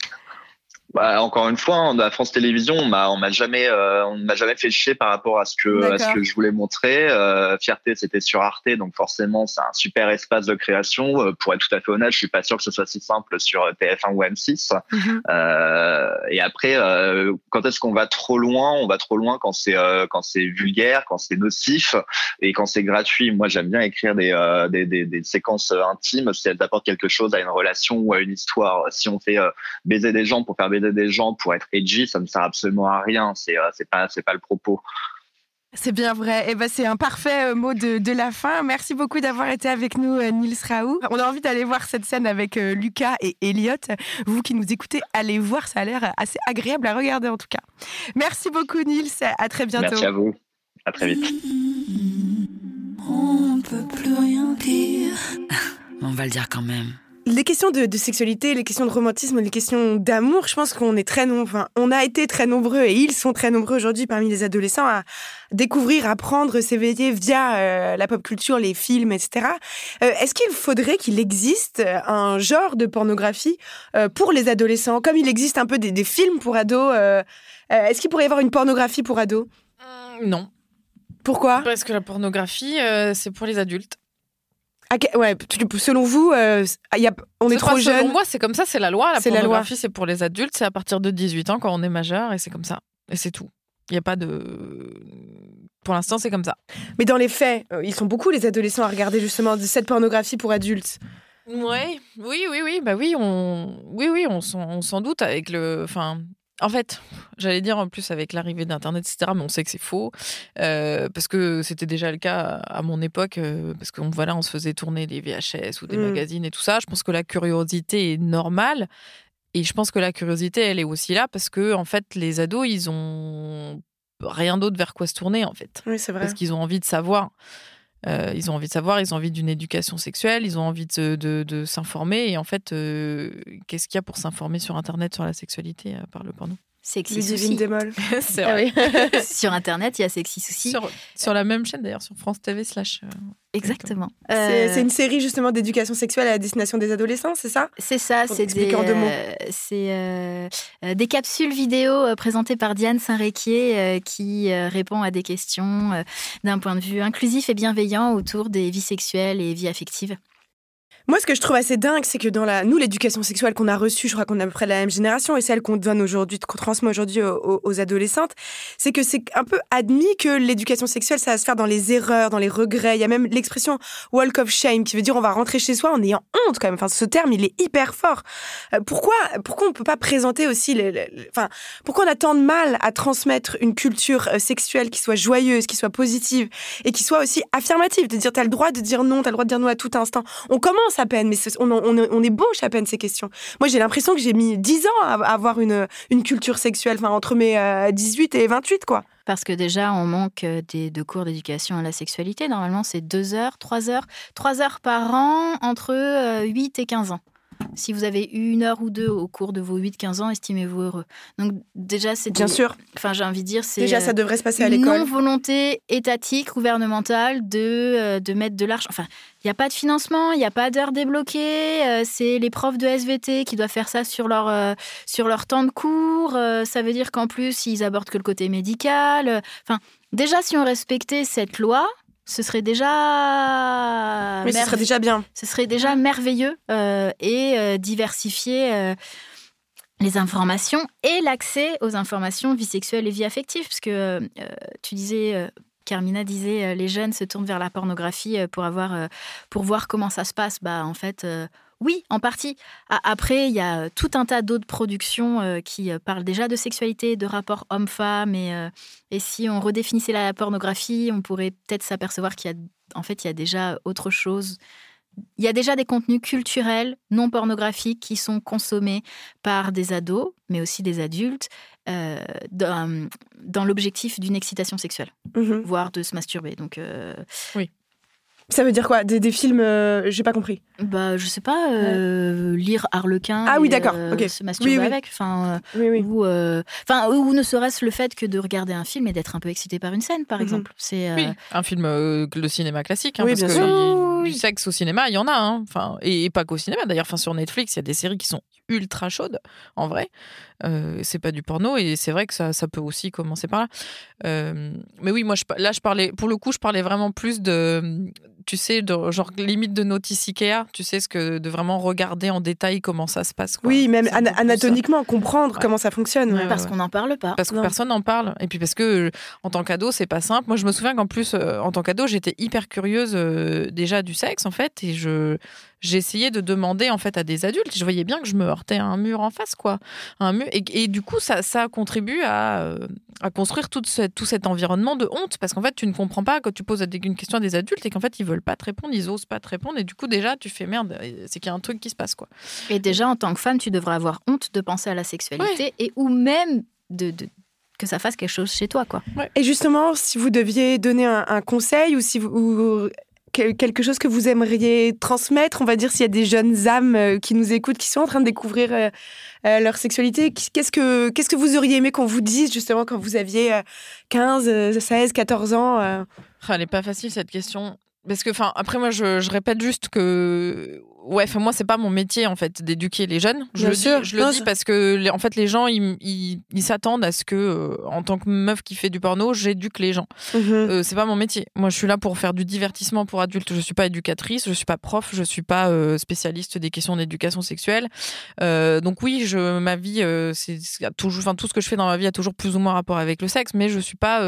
Speaker 7: Bah, encore une fois, hein, à France Télévisions, on m'a, on m'a jamais, euh, on m'a jamais fait chier par rapport à ce que, à ce que je voulais montrer. Euh, Fierté, c'était sur Arte, donc forcément, c'est un super espace de création. Euh, pour être tout à fait honnête, je suis pas sûr que ce soit si simple sur TF1 ou M6. Mhm. euh, et après, euh, quand est-ce qu'on va trop loin? On va trop loin quand c'est, quand c'est vulgaire, quand c'est nocif et quand c'est gratuit. Moi, j'aime bien écrire des, des, des, des, séquences intimes si elles apportent quelque chose à une relation ou à une histoire. Si on fait baiser des gens pour faire baiser des gens pour être edgy, ça ne sert absolument à rien. C'est euh, c'est pas c'est pas le propos.
Speaker 2: C'est bien vrai. Et eh ben, c'est un parfait euh, mot de, de, la fin. Merci beaucoup d'avoir été avec nous, euh, Nils Raoult. On a envie d'aller voir cette scène avec Lucas et Elliot. Vous qui nous écoutez, allez voir. Ça a l'air assez agréable à regarder en tout cas. Merci beaucoup, Nils. À très bientôt.
Speaker 7: Merci à vous. À très vite.
Speaker 3: On peut plus rien dire. On va le dire quand même
Speaker 2: les questions de, sexualité, les questions de romantisme, les questions d'amour, je pense qu'on est très nombreux, enfin, on a été très nombreux et ils sont très nombreux aujourd'hui parmi les adolescents à découvrir, apprendre, s'éveiller via euh, la pop culture, les films, etc. Euh, est-ce qu'il faudrait qu'il existe un genre de pornographie euh, pour les adolescents, comme il existe un peu des, films pour ados Est-ce qu'il pourrait y avoir une pornographie pour ados?
Speaker 4: Non.
Speaker 2: Pourquoi?
Speaker 4: Parce que la pornographie, c'est pour les adultes
Speaker 2: ouais, selon vous, euh, y a, on est trop jeune.
Speaker 4: Selon moi, c'est comme ça, c'est la loi. La pornographie, c'est pour les adultes, c'est à partir de 18 ans quand on est majeur et c'est comme ça. Et c'est tout. Il n'y a pas de. Pour l'instant, c'est comme ça.
Speaker 2: Mais dans les faits, euh, ils sont beaucoup les adolescents à regarder justement cette pornographie pour adultes.
Speaker 4: Ouais, oui, oui, oui, bah oui, on, oui, oui, on s'en doute avec le, enfin, en fait, j'allais dire en plus avec l'arrivée d'Internet, etc., mais on sait que c'est faux, euh, parce que c'était déjà le cas à mon époque, euh, parce qu'on voilà, on se faisait tourner des VHS ou des mm. magazines et tout ça. Je pense que la curiosité est normale, et je pense que la curiosité, elle est aussi là, parce que en fait, les ados, ils ont rien d'autre vers quoi se tourner, en fait.
Speaker 2: Oui, c'est vrai.
Speaker 4: Parce qu'ils ont envie de savoir. Euh, ils ont envie de savoir, ils ont envie d'une éducation sexuelle, ils ont envie de, s'informer. Et en fait, euh, qu'est-ce qu'il y a pour s'informer sur Internet sur la sexualité euh, par le porno?
Speaker 5: Sexy Souci.
Speaker 2: C'est
Speaker 5: ah sur Internet, il y a Sexy Souci.
Speaker 4: Sur, la même chaîne d'ailleurs, sur France TV slash.
Speaker 5: Exactement.
Speaker 2: C'est une série justement d'éducation sexuelle à la destination des adolescents, c'est ça?
Speaker 5: C'est ça, c'est des, c'est des capsules vidéo présentées par Diane Saint-Réquier qui répond à des questions d'un point de vue inclusif et bienveillant autour des vies sexuelles et vies affectives.
Speaker 2: Moi, ce que je trouve assez dingue, c'est que dans la, nous, l'éducation sexuelle qu'on a reçue, je crois qu'on est à peu près de la même génération, et celle qu'on donne aujourd'hui, qu'on transmet aujourd'hui aux, adolescentes, c'est que c'est un peu admis que l'éducation sexuelle, ça va se faire dans les erreurs, dans les regrets. Il y a même l'expression walk of shame, qui veut dire on va rentrer chez soi en ayant honte quand même. Enfin, ce terme, il est hyper fort. Euh, pourquoi, pourquoi on peut pas présenter aussi les, enfin, pourquoi on a tant de mal à transmettre une culture euh, sexuelle qui soit joyeuse, qui soit positive et qui soit aussi affirmative, de dire t'as le droit de dire non, t'as le droit de dire non à tout instant. On commence peine, mais on, on, on, est bauche à peine ces questions. Moi, j'ai l'impression que j'ai mis 10 ans à, avoir une, une culture sexuelle, enfin, entre mes 18 euh, et 28, quoi.
Speaker 5: Parce que déjà, on manque euh, des, de cours d'éducation à la sexualité. Normalement, c'est 2 heures, 3 heures, 3 heures par an entre 8 euh, et 15 ans. Si vous avez eu une heure ou deux au cours de vos 8-15 ans, estimez-vous heureux. Donc déjà, c'est...
Speaker 2: Bien sûr.
Speaker 5: Enfin, j'ai envie de dire, c'est...
Speaker 2: Déjà, ça devrait se passer à l'école.
Speaker 5: Une non-volonté étatique, gouvernementale de, euh, de mettre de l'argent... Enfin, il n'y a pas de financement, il n'y a pas d'heures débloquées. Euh, c'est les profs de SVT qui doivent faire ça sur leur, euh, sur leur temps de cours. ça veut dire qu'en plus, ils abordent que le côté médical. Enfin, déjà, si on respectait cette loi ce serait déjà.
Speaker 2: Mais ce serait déjà bien.
Speaker 5: Ce serait déjà merveilleux euh, et euh, diversifier euh, les informations et l'accès aux informations vie sexuelle et vie affective. Parce que tu disais. Carmina disait les jeunes se tournent vers la pornographie pour avoir pour voir comment ça se passe. Bah en fait oui, en partie. Après, il y a tout un tas d'autres productions euh, qui euh, parlent déjà de sexualité, de rapports homme-femme. Et, euh, et, si on redéfinissait la pornographie, on pourrait peut-être s'apercevoir qu'il y a, en fait, il y a déjà autre chose. Il y a déjà des contenus culturels non pornographiques qui sont consommés par des ados, mais aussi des adultes, dans, dans l'objectif d'une excitation sexuelle, mmh voire de se masturber. Donc,
Speaker 4: oui.
Speaker 2: Ça veut dire quoi? Des, des, films euh, J'ai pas compris.
Speaker 5: Bah, je sais pas. Euh, lire Harlequin.
Speaker 2: Ah oui, d'accord.
Speaker 5: Euh,
Speaker 2: ok.
Speaker 5: Se masturber avec. Enfin, ou, enfin, ou ne serait-ce le fait que de regarder un film et d'être un peu excité par une scène, par mhm. exemple. C'est
Speaker 4: oui, un film le cinéma classique. Hein, oui, parce bien que du sexe au cinéma, il y en a. Hein. Enfin, et, pas qu'au cinéma. D'ailleurs, enfin, sur Netflix, il y a des séries qui sont ultra chaudes, en vrai. c'est pas du porno et c'est vrai que ça, ça peut aussi commencer par là. mais oui, moi, je, là, je parlais, pour le coup, je parlais vraiment plus de tu sais, de, genre limite de notice Ikea, tu sais, ce que de vraiment regarder en détail comment ça se passe.
Speaker 2: Oui, même anatomiquement, comprendre comment ça fonctionne.
Speaker 5: parce qu'on n'en parle pas.
Speaker 4: Parce que personne n'en parle. Et puis parce que en tant qu'ado, c'est pas simple. Moi, je me souviens qu'en plus, euh, en tant qu'ado, j'étais hyper curieuse euh, déjà du sexe, en fait, et je j'ai essayé de demander en fait à des adultes. Je voyais bien que je me heurtais à un mur en face, quoi. Un mur. Et, du coup, ça, ça contribue à, euh, à construire tout, tout cet environnement de honte parce qu'en fait, tu ne comprends pas quand tu poses une question à des adultes et qu'en fait, ils veulent pas te répondre, ils osent pas te répondre. Et du coup, déjà, tu fais merde, c'est qu'il y a un truc qui se passe, quoi.
Speaker 5: Et déjà, en tant que femme, tu devrais avoir honte de penser à la sexualité et ou même de, que ça fasse quelque chose chez toi. quoi.
Speaker 2: Et justement, si vous deviez donner un, conseil ou si vous, quelque chose que vous aimeriez transmettre On va dire s'il y a des jeunes âmes euh, qui nous écoutent, qui sont en train de découvrir euh, euh, leur sexualité, qu'est-ce que, qu'est-ce que vous auriez aimé qu'on vous dise justement quand vous aviez 15, 16, 14 ans
Speaker 4: ah, Elle n'est pas facile cette question. Parce que, enfin, après, moi, je, je, répète juste que ouais, enfin moi c'est pas mon métier en fait d'éduquer les jeunes. Je le dis, je le dis parce que en fait les gens ils s'attendent à ce que euh, en tant que meuf qui fait du porno, j'éduque les gens. Mhm. Euh, c'est pas mon métier. Moi je suis là pour faire du divertissement pour adultes. Je suis pas éducatrice, je suis pas prof, je suis pas euh, spécialiste des questions d'éducation sexuelle. donc oui, je ma vie c'est toujours enfin tout ce que je fais dans ma vie a toujours plus ou moins rapport avec le sexe, mais je suis pas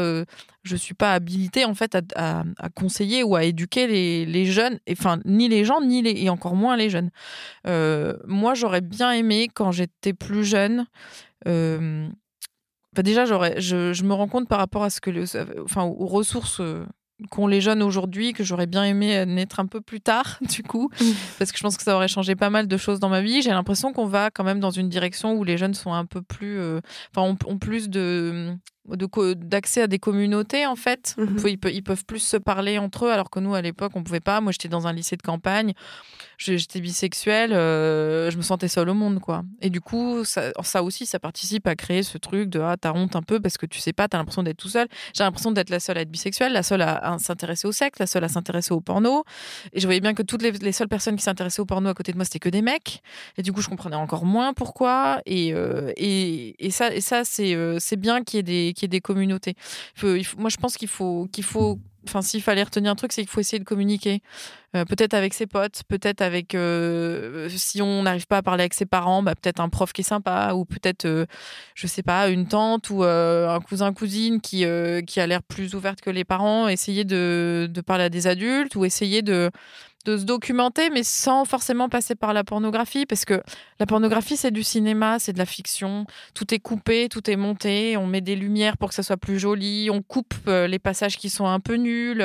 Speaker 4: je suis pas habilitée en fait à, à, conseiller ou à éduquer les, les jeunes, enfin ni les gens ni les et encore moins les jeunes. Euh, moi, j'aurais bien aimé quand j'étais plus jeune. Euh, déjà, j'aurais, je, me rends compte par rapport à ce que, le, enfin, aux ressources euh, qu'ont les jeunes aujourd'hui, que j'aurais bien aimé naître un peu plus tard, du coup, parce que je pense que ça aurait changé pas mal de choses dans ma vie. J'ai l'impression qu'on va quand même dans une direction où les jeunes sont un peu plus, enfin, ont, plus de d'accès à des communautés en fait. Mmh ils, ils, peuvent plus se parler entre eux alors que nous à l'époque on pouvait pas. Moi j'étais dans un lycée de campagne j'étais bisexuelle, euh, je me sentais seule au monde, quoi. Et du coup, ça, ça, aussi, ça participe à créer ce truc de ah, t'as honte un peu parce que tu sais pas, t'as l'impression d'être tout seul. J'ai l'impression d'être la seule à être bisexuelle, la seule à, s'intéresser au sexe, la seule à s'intéresser au porno. Et je voyais bien que toutes les, seules personnes qui s'intéressaient au porno à côté de moi, c'était que des mecs. Et du coup, je comprenais encore moins pourquoi. Et, euh, et, et, ça, et ça c'est euh, c'est bien qu'il y, ait des, qu'il y ait des communautés. moi, je pense qu'il faut, qu'il faut enfin s'il fallait retenir un truc, c'est qu'il faut essayer de communiquer. Euh, peut-être avec ses potes, peut-être avec euh, si on n'arrive pas à parler avec ses parents, bah, peut-être un prof qui est sympa ou peut-être euh, je sais pas une tante ou un cousin cousine qui qui a l'air plus ouverte que les parents. Essayer de, de parler à des adultes ou essayer de de se documenter, mais sans forcément passer par la pornographie, parce que la pornographie, c'est du cinéma, c'est de la fiction. Tout est coupé, tout est monté, on met des lumières pour que ça soit plus joli, on coupe euh, les passages qui sont un peu nuls.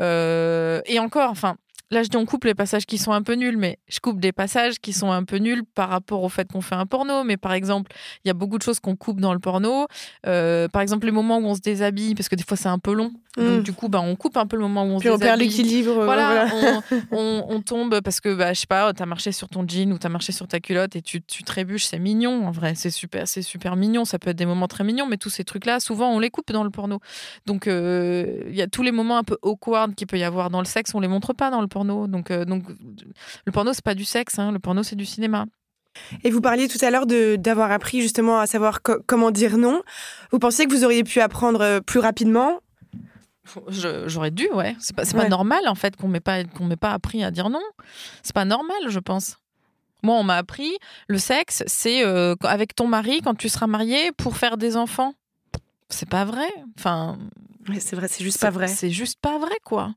Speaker 4: Euh, et encore, enfin, là je dis on coupe les passages qui sont un peu nuls, mais je coupe des passages qui sont un peu nuls par rapport au fait qu'on fait un porno. Mais par exemple, il y a beaucoup de choses qu'on coupe dans le porno. Euh, par exemple, les moments où on se déshabille, parce que des fois c'est un peu long. Donc mm. du coup, bah, on coupe un peu le moment où on
Speaker 2: Puis
Speaker 4: se
Speaker 2: on perd l'équilibre.
Speaker 4: Voilà, on, tombe parce que, bah, je sais pas, t'as marché sur ton jean ou t'as marché sur ta culotte et tu, tu trébuches. C'est mignon, en vrai. C'est super, c'est super mignon. Ça peut être des moments très mignons, mais tous ces trucs-là, souvent, on les coupe dans le porno. Donc, euh, il y a tous les moments un peu awkward qu'il peut y avoir dans le sexe, on les montre pas dans le porno. Donc, euh, donc le porno, c'est pas du sexe, hein. le porno, c'est du cinéma.
Speaker 2: Et vous parliez tout à l'heure d'avoir appris justement à savoir comment dire non. Vous pensez que vous auriez pu apprendre euh, plus rapidement?
Speaker 4: J'aurais dû, ouais. C'est pas, pas normal en fait qu'on m'ait pas qu'on m'ait pas appris à dire non. C'est pas normal, je pense. Moi, on m'a appris le sexe, c'est avec ton mari quand tu seras marié pour faire des enfants. C'est pas vrai. Enfin,
Speaker 2: c'est vrai, c'est juste pas vrai.
Speaker 4: C'est juste pas vrai, quoi.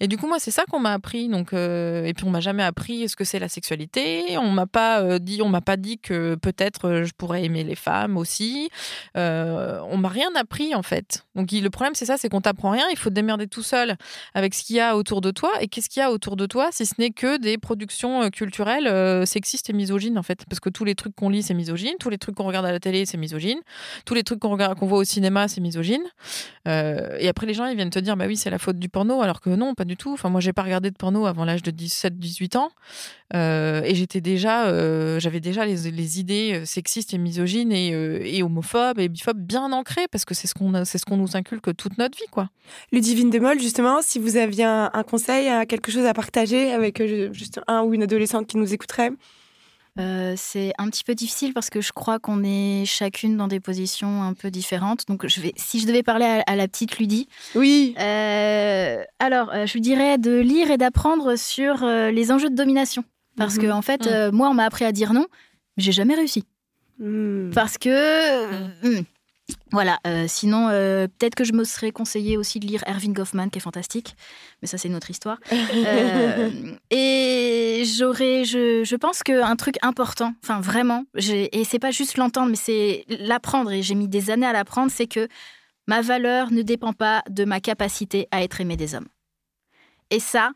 Speaker 4: Et du coup, moi, c'est ça qu'on m'a appris. Donc, euh, et puis, on m'a jamais appris ce que c'est la sexualité. On m'a pas euh, dit, on m'a pas dit que peut-être euh, je pourrais aimer les femmes aussi. on m'a rien appris, en fait. Donc, le problème, c'est ça, c'est qu'on t'apprend rien. Il faut te démerder tout seul avec ce qu'il y a autour de toi. Et qu'est-ce qu'il y a autour de toi si ce n'est que des productions culturelles sexistes et misogynes, en fait? Parce que tous les trucs qu'on lit, c'est misogyne. Tous les trucs qu'on regarde à la télé, c'est misogyne. Tous les trucs qu'on regarde, qu'on voit au cinéma, c'est misogyne. Euh, et après, les gens, ils viennent te dire, bah oui, c'est la faute du porno, alors que non, pas du tout. Enfin, moi, j'ai pas regardé de porno avant l'âge de 17-18 ans. Euh, et j'étais déjà, euh, j'avais déjà les, idées sexistes et misogynes et, homophobes et biphobes bien ancrées, parce que c'est ce qu'on c'est ce qu'on nous inculque toute notre vie, quoi.
Speaker 2: Ludivine Demol, justement, si vous aviez un, un conseil, quelque chose à partager avec juste un ou une adolescente qui nous écouterait?
Speaker 5: Euh, c'est un petit peu difficile parce que je crois qu'on est chacune dans des positions un peu différentes. Donc, je vais, si je devais parler à, la petite Ludie.
Speaker 2: Oui.
Speaker 5: Euh, alors, euh, je lui dirais de lire et d'apprendre sur les enjeux de domination. Parce qu'en que, en fait, mm. moi, on m'a appris à dire non, mais j'ai jamais réussi. Mm. Parce que. Voilà, euh, sinon, euh, peut-être que je me serais conseillé aussi de lire Erving Goffman, qui est fantastique, mais ça, c'est une autre histoire. Euh, et j'aurais, je, je pense qu'un truc important, enfin vraiment, et c'est pas juste l'entendre, mais c'est l'apprendre, et j'ai mis des années à l'apprendre, c'est que ma valeur ne dépend pas de ma capacité à être aimé des hommes. Et ça,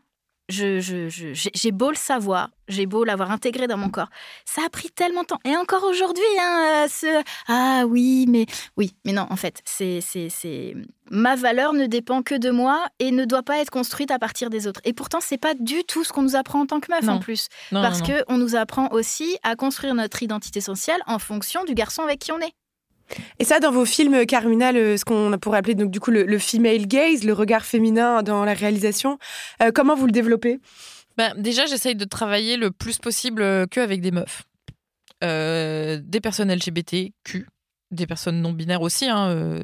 Speaker 5: j'ai je, beau le savoir, j'ai beau l'avoir intégré dans mon corps. Ça a pris tellement de temps. Et encore aujourd'hui, hein, euh, ce ah oui, mais oui, mais non, en fait, c'est c'est ma valeur ne dépend que de moi et ne doit pas être construite à partir des autres. Et pourtant, c'est pas du tout ce qu'on nous apprend en tant que meuf en plus, parce que on nous apprend aussi à construire notre identité sociale en fonction du garçon avec qui on est.
Speaker 2: Et ça, dans vos films, Carmina, ce qu'on pourrait appeler donc, du coup le, female gaze, le regard féminin dans la réalisation, euh, comment vous le développez?
Speaker 4: Ben, Déjà, j'essaye de travailler le plus possible euh, qu'avec des meufs. Euh, des personnes LGBTQ, des personnes non binaires aussi, hein, euh,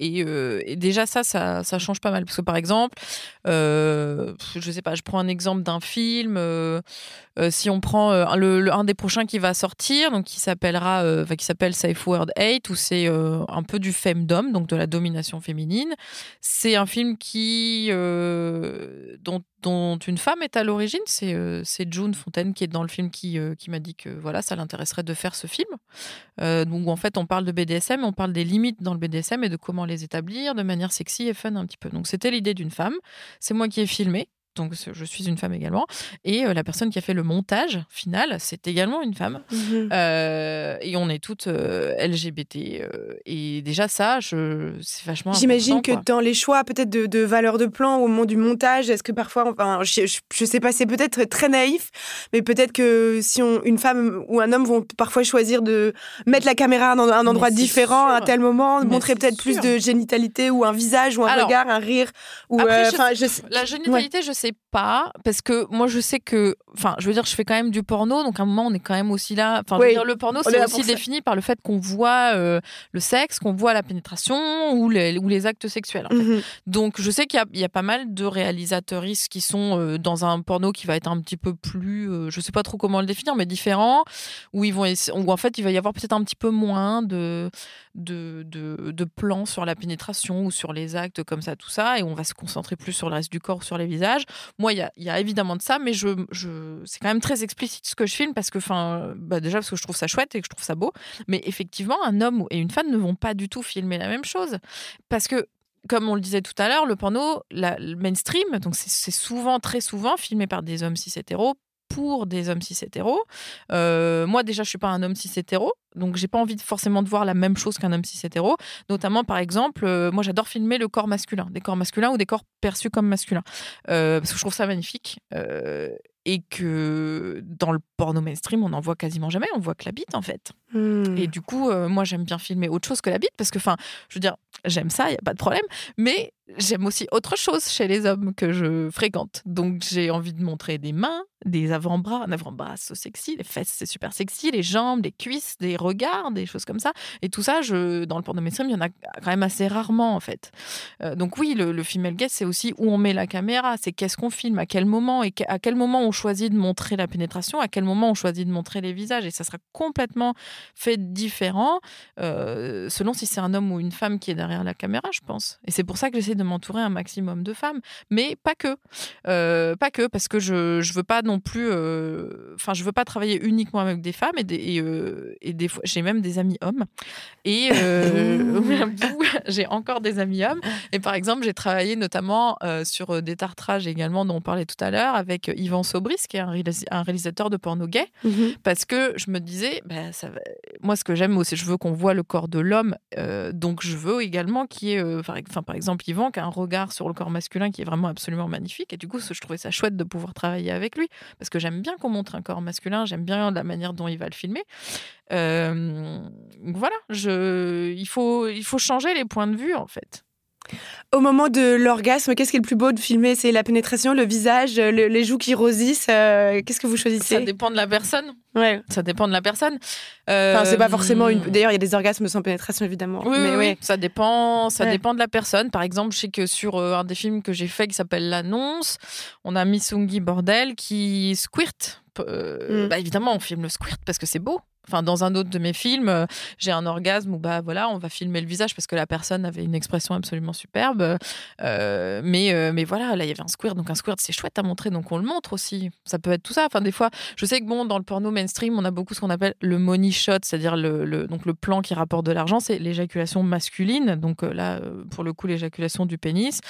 Speaker 4: et, déjà, ça, ça, change pas mal. Parce que, par exemple, euh, je sais pas, je prends un exemple d'un film. Euh, si on prend le, un des prochains qui va sortir, donc qui s'appellera, qui s'appelle Safe Word 8, où c'est un peu du femdom, donc de la domination féminine. C'est un film qui, dont, dont, une femme est à l'origine. C'est June Fontaine qui est dans le film qui, qui m'a dit que voilà, ça l'intéresserait de faire ce film. donc, en fait, on parle de BDSM, on parle des limites dans le BDSM et de comment les établir de manière sexy et fun un petit peu. Donc c'était l'idée d'une femme. C'est moi qui ai filmé donc je suis une femme également. Et euh, la personne qui a fait le montage final, c'est également une femme. Mhm. Euh, et on est toutes euh, LGBT. et déjà ça, c'est vachement
Speaker 2: J'imagine que dans les choix peut-être de, de valeur de plan au moment du montage, est-ce que parfois, enfin, je, je, sais pas, c'est peut-être très naïf, mais peut-être que si on, une femme ou un homme vont parfois choisir de mettre la caméra dans un endroit différent à tel moment, montrer peut-être plus de génitalité ou un visage ou un regard, un rire. Ou,
Speaker 4: la génitalité, je sais sais pas parce que moi je sais que enfin je veux dire je fais quand même du porno donc à un moment on est quand même aussi là enfin le porno c'est aussi défini par le fait qu'on voit euh, le sexe qu'on voit la pénétration ou les, ou les actes sexuels mhm. donc je sais qu'il y, y, a pas mal de réalisatrices qui sont euh, dans un porno qui va être un petit peu plus euh, je sais pas trop comment le définir mais différent où ils vont où en fait il va y avoir peut-être un petit peu moins de de, de, de plans sur la pénétration ou sur les actes comme ça tout ça et on va se concentrer plus sur le reste du corps sur les visages moi, il y a, évidemment de ça, mais je, c'est quand même très explicite ce que je filme parce que, bah, déjà parce que je trouve ça chouette et que je trouve ça beau. Mais effectivement, un homme et une femme ne vont pas du tout filmer la même chose parce que comme on le disait tout à l'heure, le porno, le mainstream, donc c'est souvent, très souvent filmé par des hommes cis hétéros pour des hommes cis hétéros. Euh, moi, déjà, je suis pas un homme cis hétéro, donc j'ai pas envie de, forcément de voir la même chose qu'un homme cis hétéro. Notamment, par exemple, euh, moi, j'adore filmer le corps masculin, des corps masculins ou des corps perçus comme masculins, euh, parce que je trouve ça magnifique et que dans le porno mainstream, on n'en voit quasiment jamais, on voit que la bite en fait. Hmm. Et du coup, euh, moi j'aime bien filmer autre chose que la bite parce que, enfin, je veux dire, j'aime ça, il n'y a pas de problème, mais j'aime aussi autre chose chez les hommes que je fréquente. Donc j'ai envie de montrer des mains, des avant-bras, un avant-bras so sexy, les fesses c'est super sexy, les jambes, les cuisses, des regards, des choses comme ça. Et tout ça, je, dans le porno mainstream, il y en a quand même assez rarement en fait. Euh, donc oui, le, le female gaze, c'est aussi où on met la caméra, c'est qu'est-ce qu'on filme, à quel moment et à quel moment on choisit de montrer la pénétration, à quel moment on choisit de montrer les visages. Et ça sera complètement fait différent euh, selon si c'est un homme ou une femme qui est derrière la caméra, je pense. Et c'est pour ça que j'essaie de m'entourer un maximum de femmes. Mais pas que. Euh, pas que, parce que je ne veux pas non plus. Euh, enfin, je veux pas travailler uniquement avec des femmes et des, et, des fois, j'ai même des amis hommes. Et j'ai encore des amis hommes. Et par exemple, j'ai travaillé notamment sur des tartrages également, dont on parlait tout à l'heure, avec Yvan Sobris, qui est un, réalisateur de porno gay, mhm. parce que je me disais, bah, ça moi, ce que j'aime aussi, je veux qu'on voit le corps de l'homme, euh, donc je veux également qu'il y ait, euh, par exemple, Yvan, qui a un regard sur le corps masculin qui est vraiment absolument magnifique, et du coup, je trouvais ça chouette de pouvoir travailler avec lui, parce que j'aime bien qu'on montre un corps masculin, j'aime bien la manière dont il va le filmer. Euh, voilà, je, il, faut, il faut changer les points de vue, en fait.
Speaker 2: Au moment de l'orgasme, qu'est-ce qui est le plus beau de filmer? C'est la pénétration, le visage, les joues qui rosissent euh, Qu'est-ce que vous choisissez?
Speaker 4: Ça dépend de la personne.
Speaker 2: Ouais.
Speaker 4: Ça dépend de la personne.
Speaker 2: Enfin, c'est pas forcément une. Euh, d'ailleurs, il y a des orgasmes sans pénétration, évidemment.
Speaker 4: Oui, mais oui, ça dépend. Ça dépend de la personne. Par exemple, je sais que sur euh, un des films que j'ai fait qui s'appelle L'annonce, on a Missungi Bordel qui squirt. Mm. Bah, évidemment, on filme le squirt parce que c'est beau. Enfin, dans un autre de mes films, euh, j'ai un orgasme où bah voilà, on va filmer le visage parce que la personne avait une expression absolument superbe. Euh, mais euh, mais voilà, là il y avait un squirt, donc un squirt c'est chouette à montrer, donc on le montre aussi. Ça peut être tout ça. Enfin des fois, je sais que bon dans le porno mainstream, on a beaucoup ce qu'on appelle le money shot, c'est-à-dire le, donc le plan qui rapporte de l'argent, c'est l'éjaculation masculine. Donc là pour le coup l'éjaculation du pénis,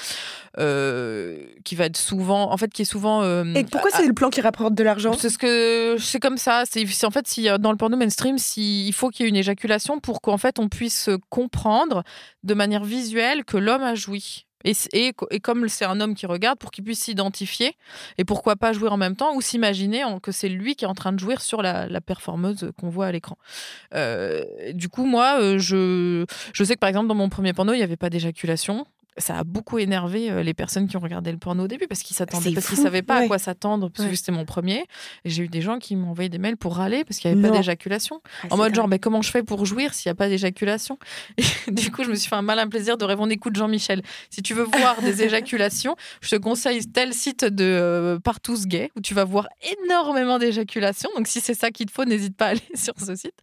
Speaker 4: qui va être souvent, en fait qui est souvent.
Speaker 2: Et pourquoi c'est le plan qui rapporte de l'argent?
Speaker 4: C'est ce que c'est comme ça. C'est en fait si dans le porno mainstream s'il faut qu'il y ait une éjaculation pour qu'en fait on puisse comprendre de manière visuelle que l'homme a joui. Et, comme c'est un homme qui regarde, pour qu'il puisse s'identifier et pourquoi pas jouir en même temps ou s'imaginer que c'est lui qui est en train de jouir sur la, performeuse qu'on voit à l'écran. Euh, du coup, moi, euh, je, je sais que par exemple dans mon premier porno, il n'y avait pas d'éjaculation ça a beaucoup énervé euh, les personnes qui ont regardé le porno au début parce qu'ils s'attendaient parce qu'ils savaient pas à quoi s'attendre parce que c'était mon premier. Et j'ai eu des gens qui m'ont envoyé des mails pour râler parce qu'il n'y avait pas d'éjaculation. Ah, en mode genre mais comment je fais pour jouir s'il n'y a pas d'éjaculation? Du coup je me suis fait un malin plaisir de répondre écoute Jean-Michel si tu veux voir des éjaculations je te conseille tel site de euh, Partous Gay où tu vas voir énormément d'éjaculations. Donc si c'est ça qu'il te faut n'hésite pas à aller sur ce site.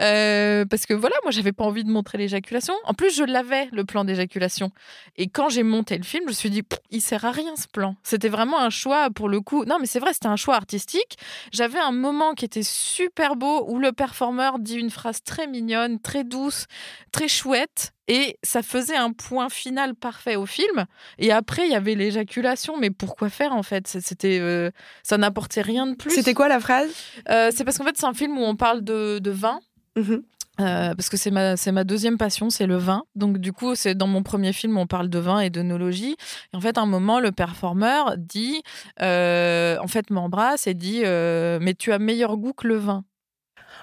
Speaker 4: Euh, parce que voilà moi j'avais pas envie de montrer l'éjaculation. En plus je l'avais le plan d'éjaculation et quand j'ai monté le film, je me suis dit, il sert à rien ce plan. C'était vraiment un choix pour le coup. Non, mais c'est vrai, c'était un choix artistique. J'avais un moment qui était super beau où le performeur dit une phrase très mignonne, très douce, très chouette. Et ça faisait un point final parfait au film. Et après, il y avait l'éjaculation. Mais pourquoi faire en fait? C'était, euh, ça n'apportait rien de plus.
Speaker 2: C'était quoi la phrase?
Speaker 4: Euh, C'est parce qu'en fait, c'est un film où on parle de, vin. Mmh euh, parce que c'est ma, c'est ma deuxième passion, c'est le vin. Donc du coup, c'est dans mon premier film, on parle de vin et d'œnologie. Et en fait, à un moment, le performeur dit, euh, en fait, m'embrasse et dit, euh, mais tu as meilleur goût que le vin.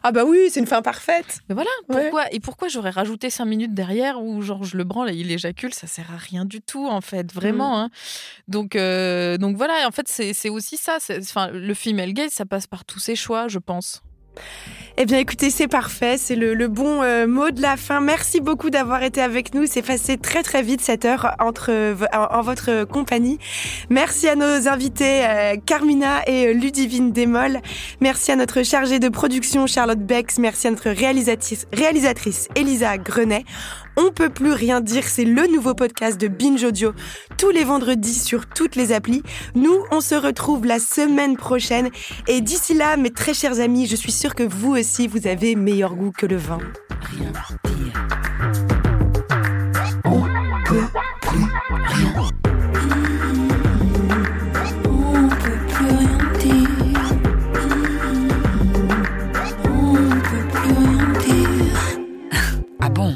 Speaker 2: Ah bah oui, c'est une fin parfaite.
Speaker 4: Mais voilà, pourquoi et pourquoi j'aurais rajouté cinq minutes derrière où genre je le branle et il éjacule, ça sert à rien du tout en fait, vraiment. Mm. Hein. Donc donc voilà, en fait c'est, aussi ça. Enfin, le female gaze, ça passe par tous ses choix, je pense.
Speaker 2: Eh bien, écoutez, c'est parfait. C'est le, bon euh, mot de la fin. Merci beaucoup d'avoir été avec nous. C'est passé très, très vite cette heure en, votre compagnie. Merci à nos invités, euh, Carmina et Ludivine Desmolles. Merci à notre chargée de production, Charlotte Bex. Merci à notre réalisatrice, réalisatrice Elisa Grenet. On peut plus rien dire, c'est le nouveau podcast de Binge Audio, tous les vendredis sur toutes les applis. Nous, on se retrouve la semaine prochaine. Et d'ici là, mes très chers amis, je suis sûre que vous aussi, vous avez meilleur goût que le vin. Rien dire. On peut plus rien. Ah bon?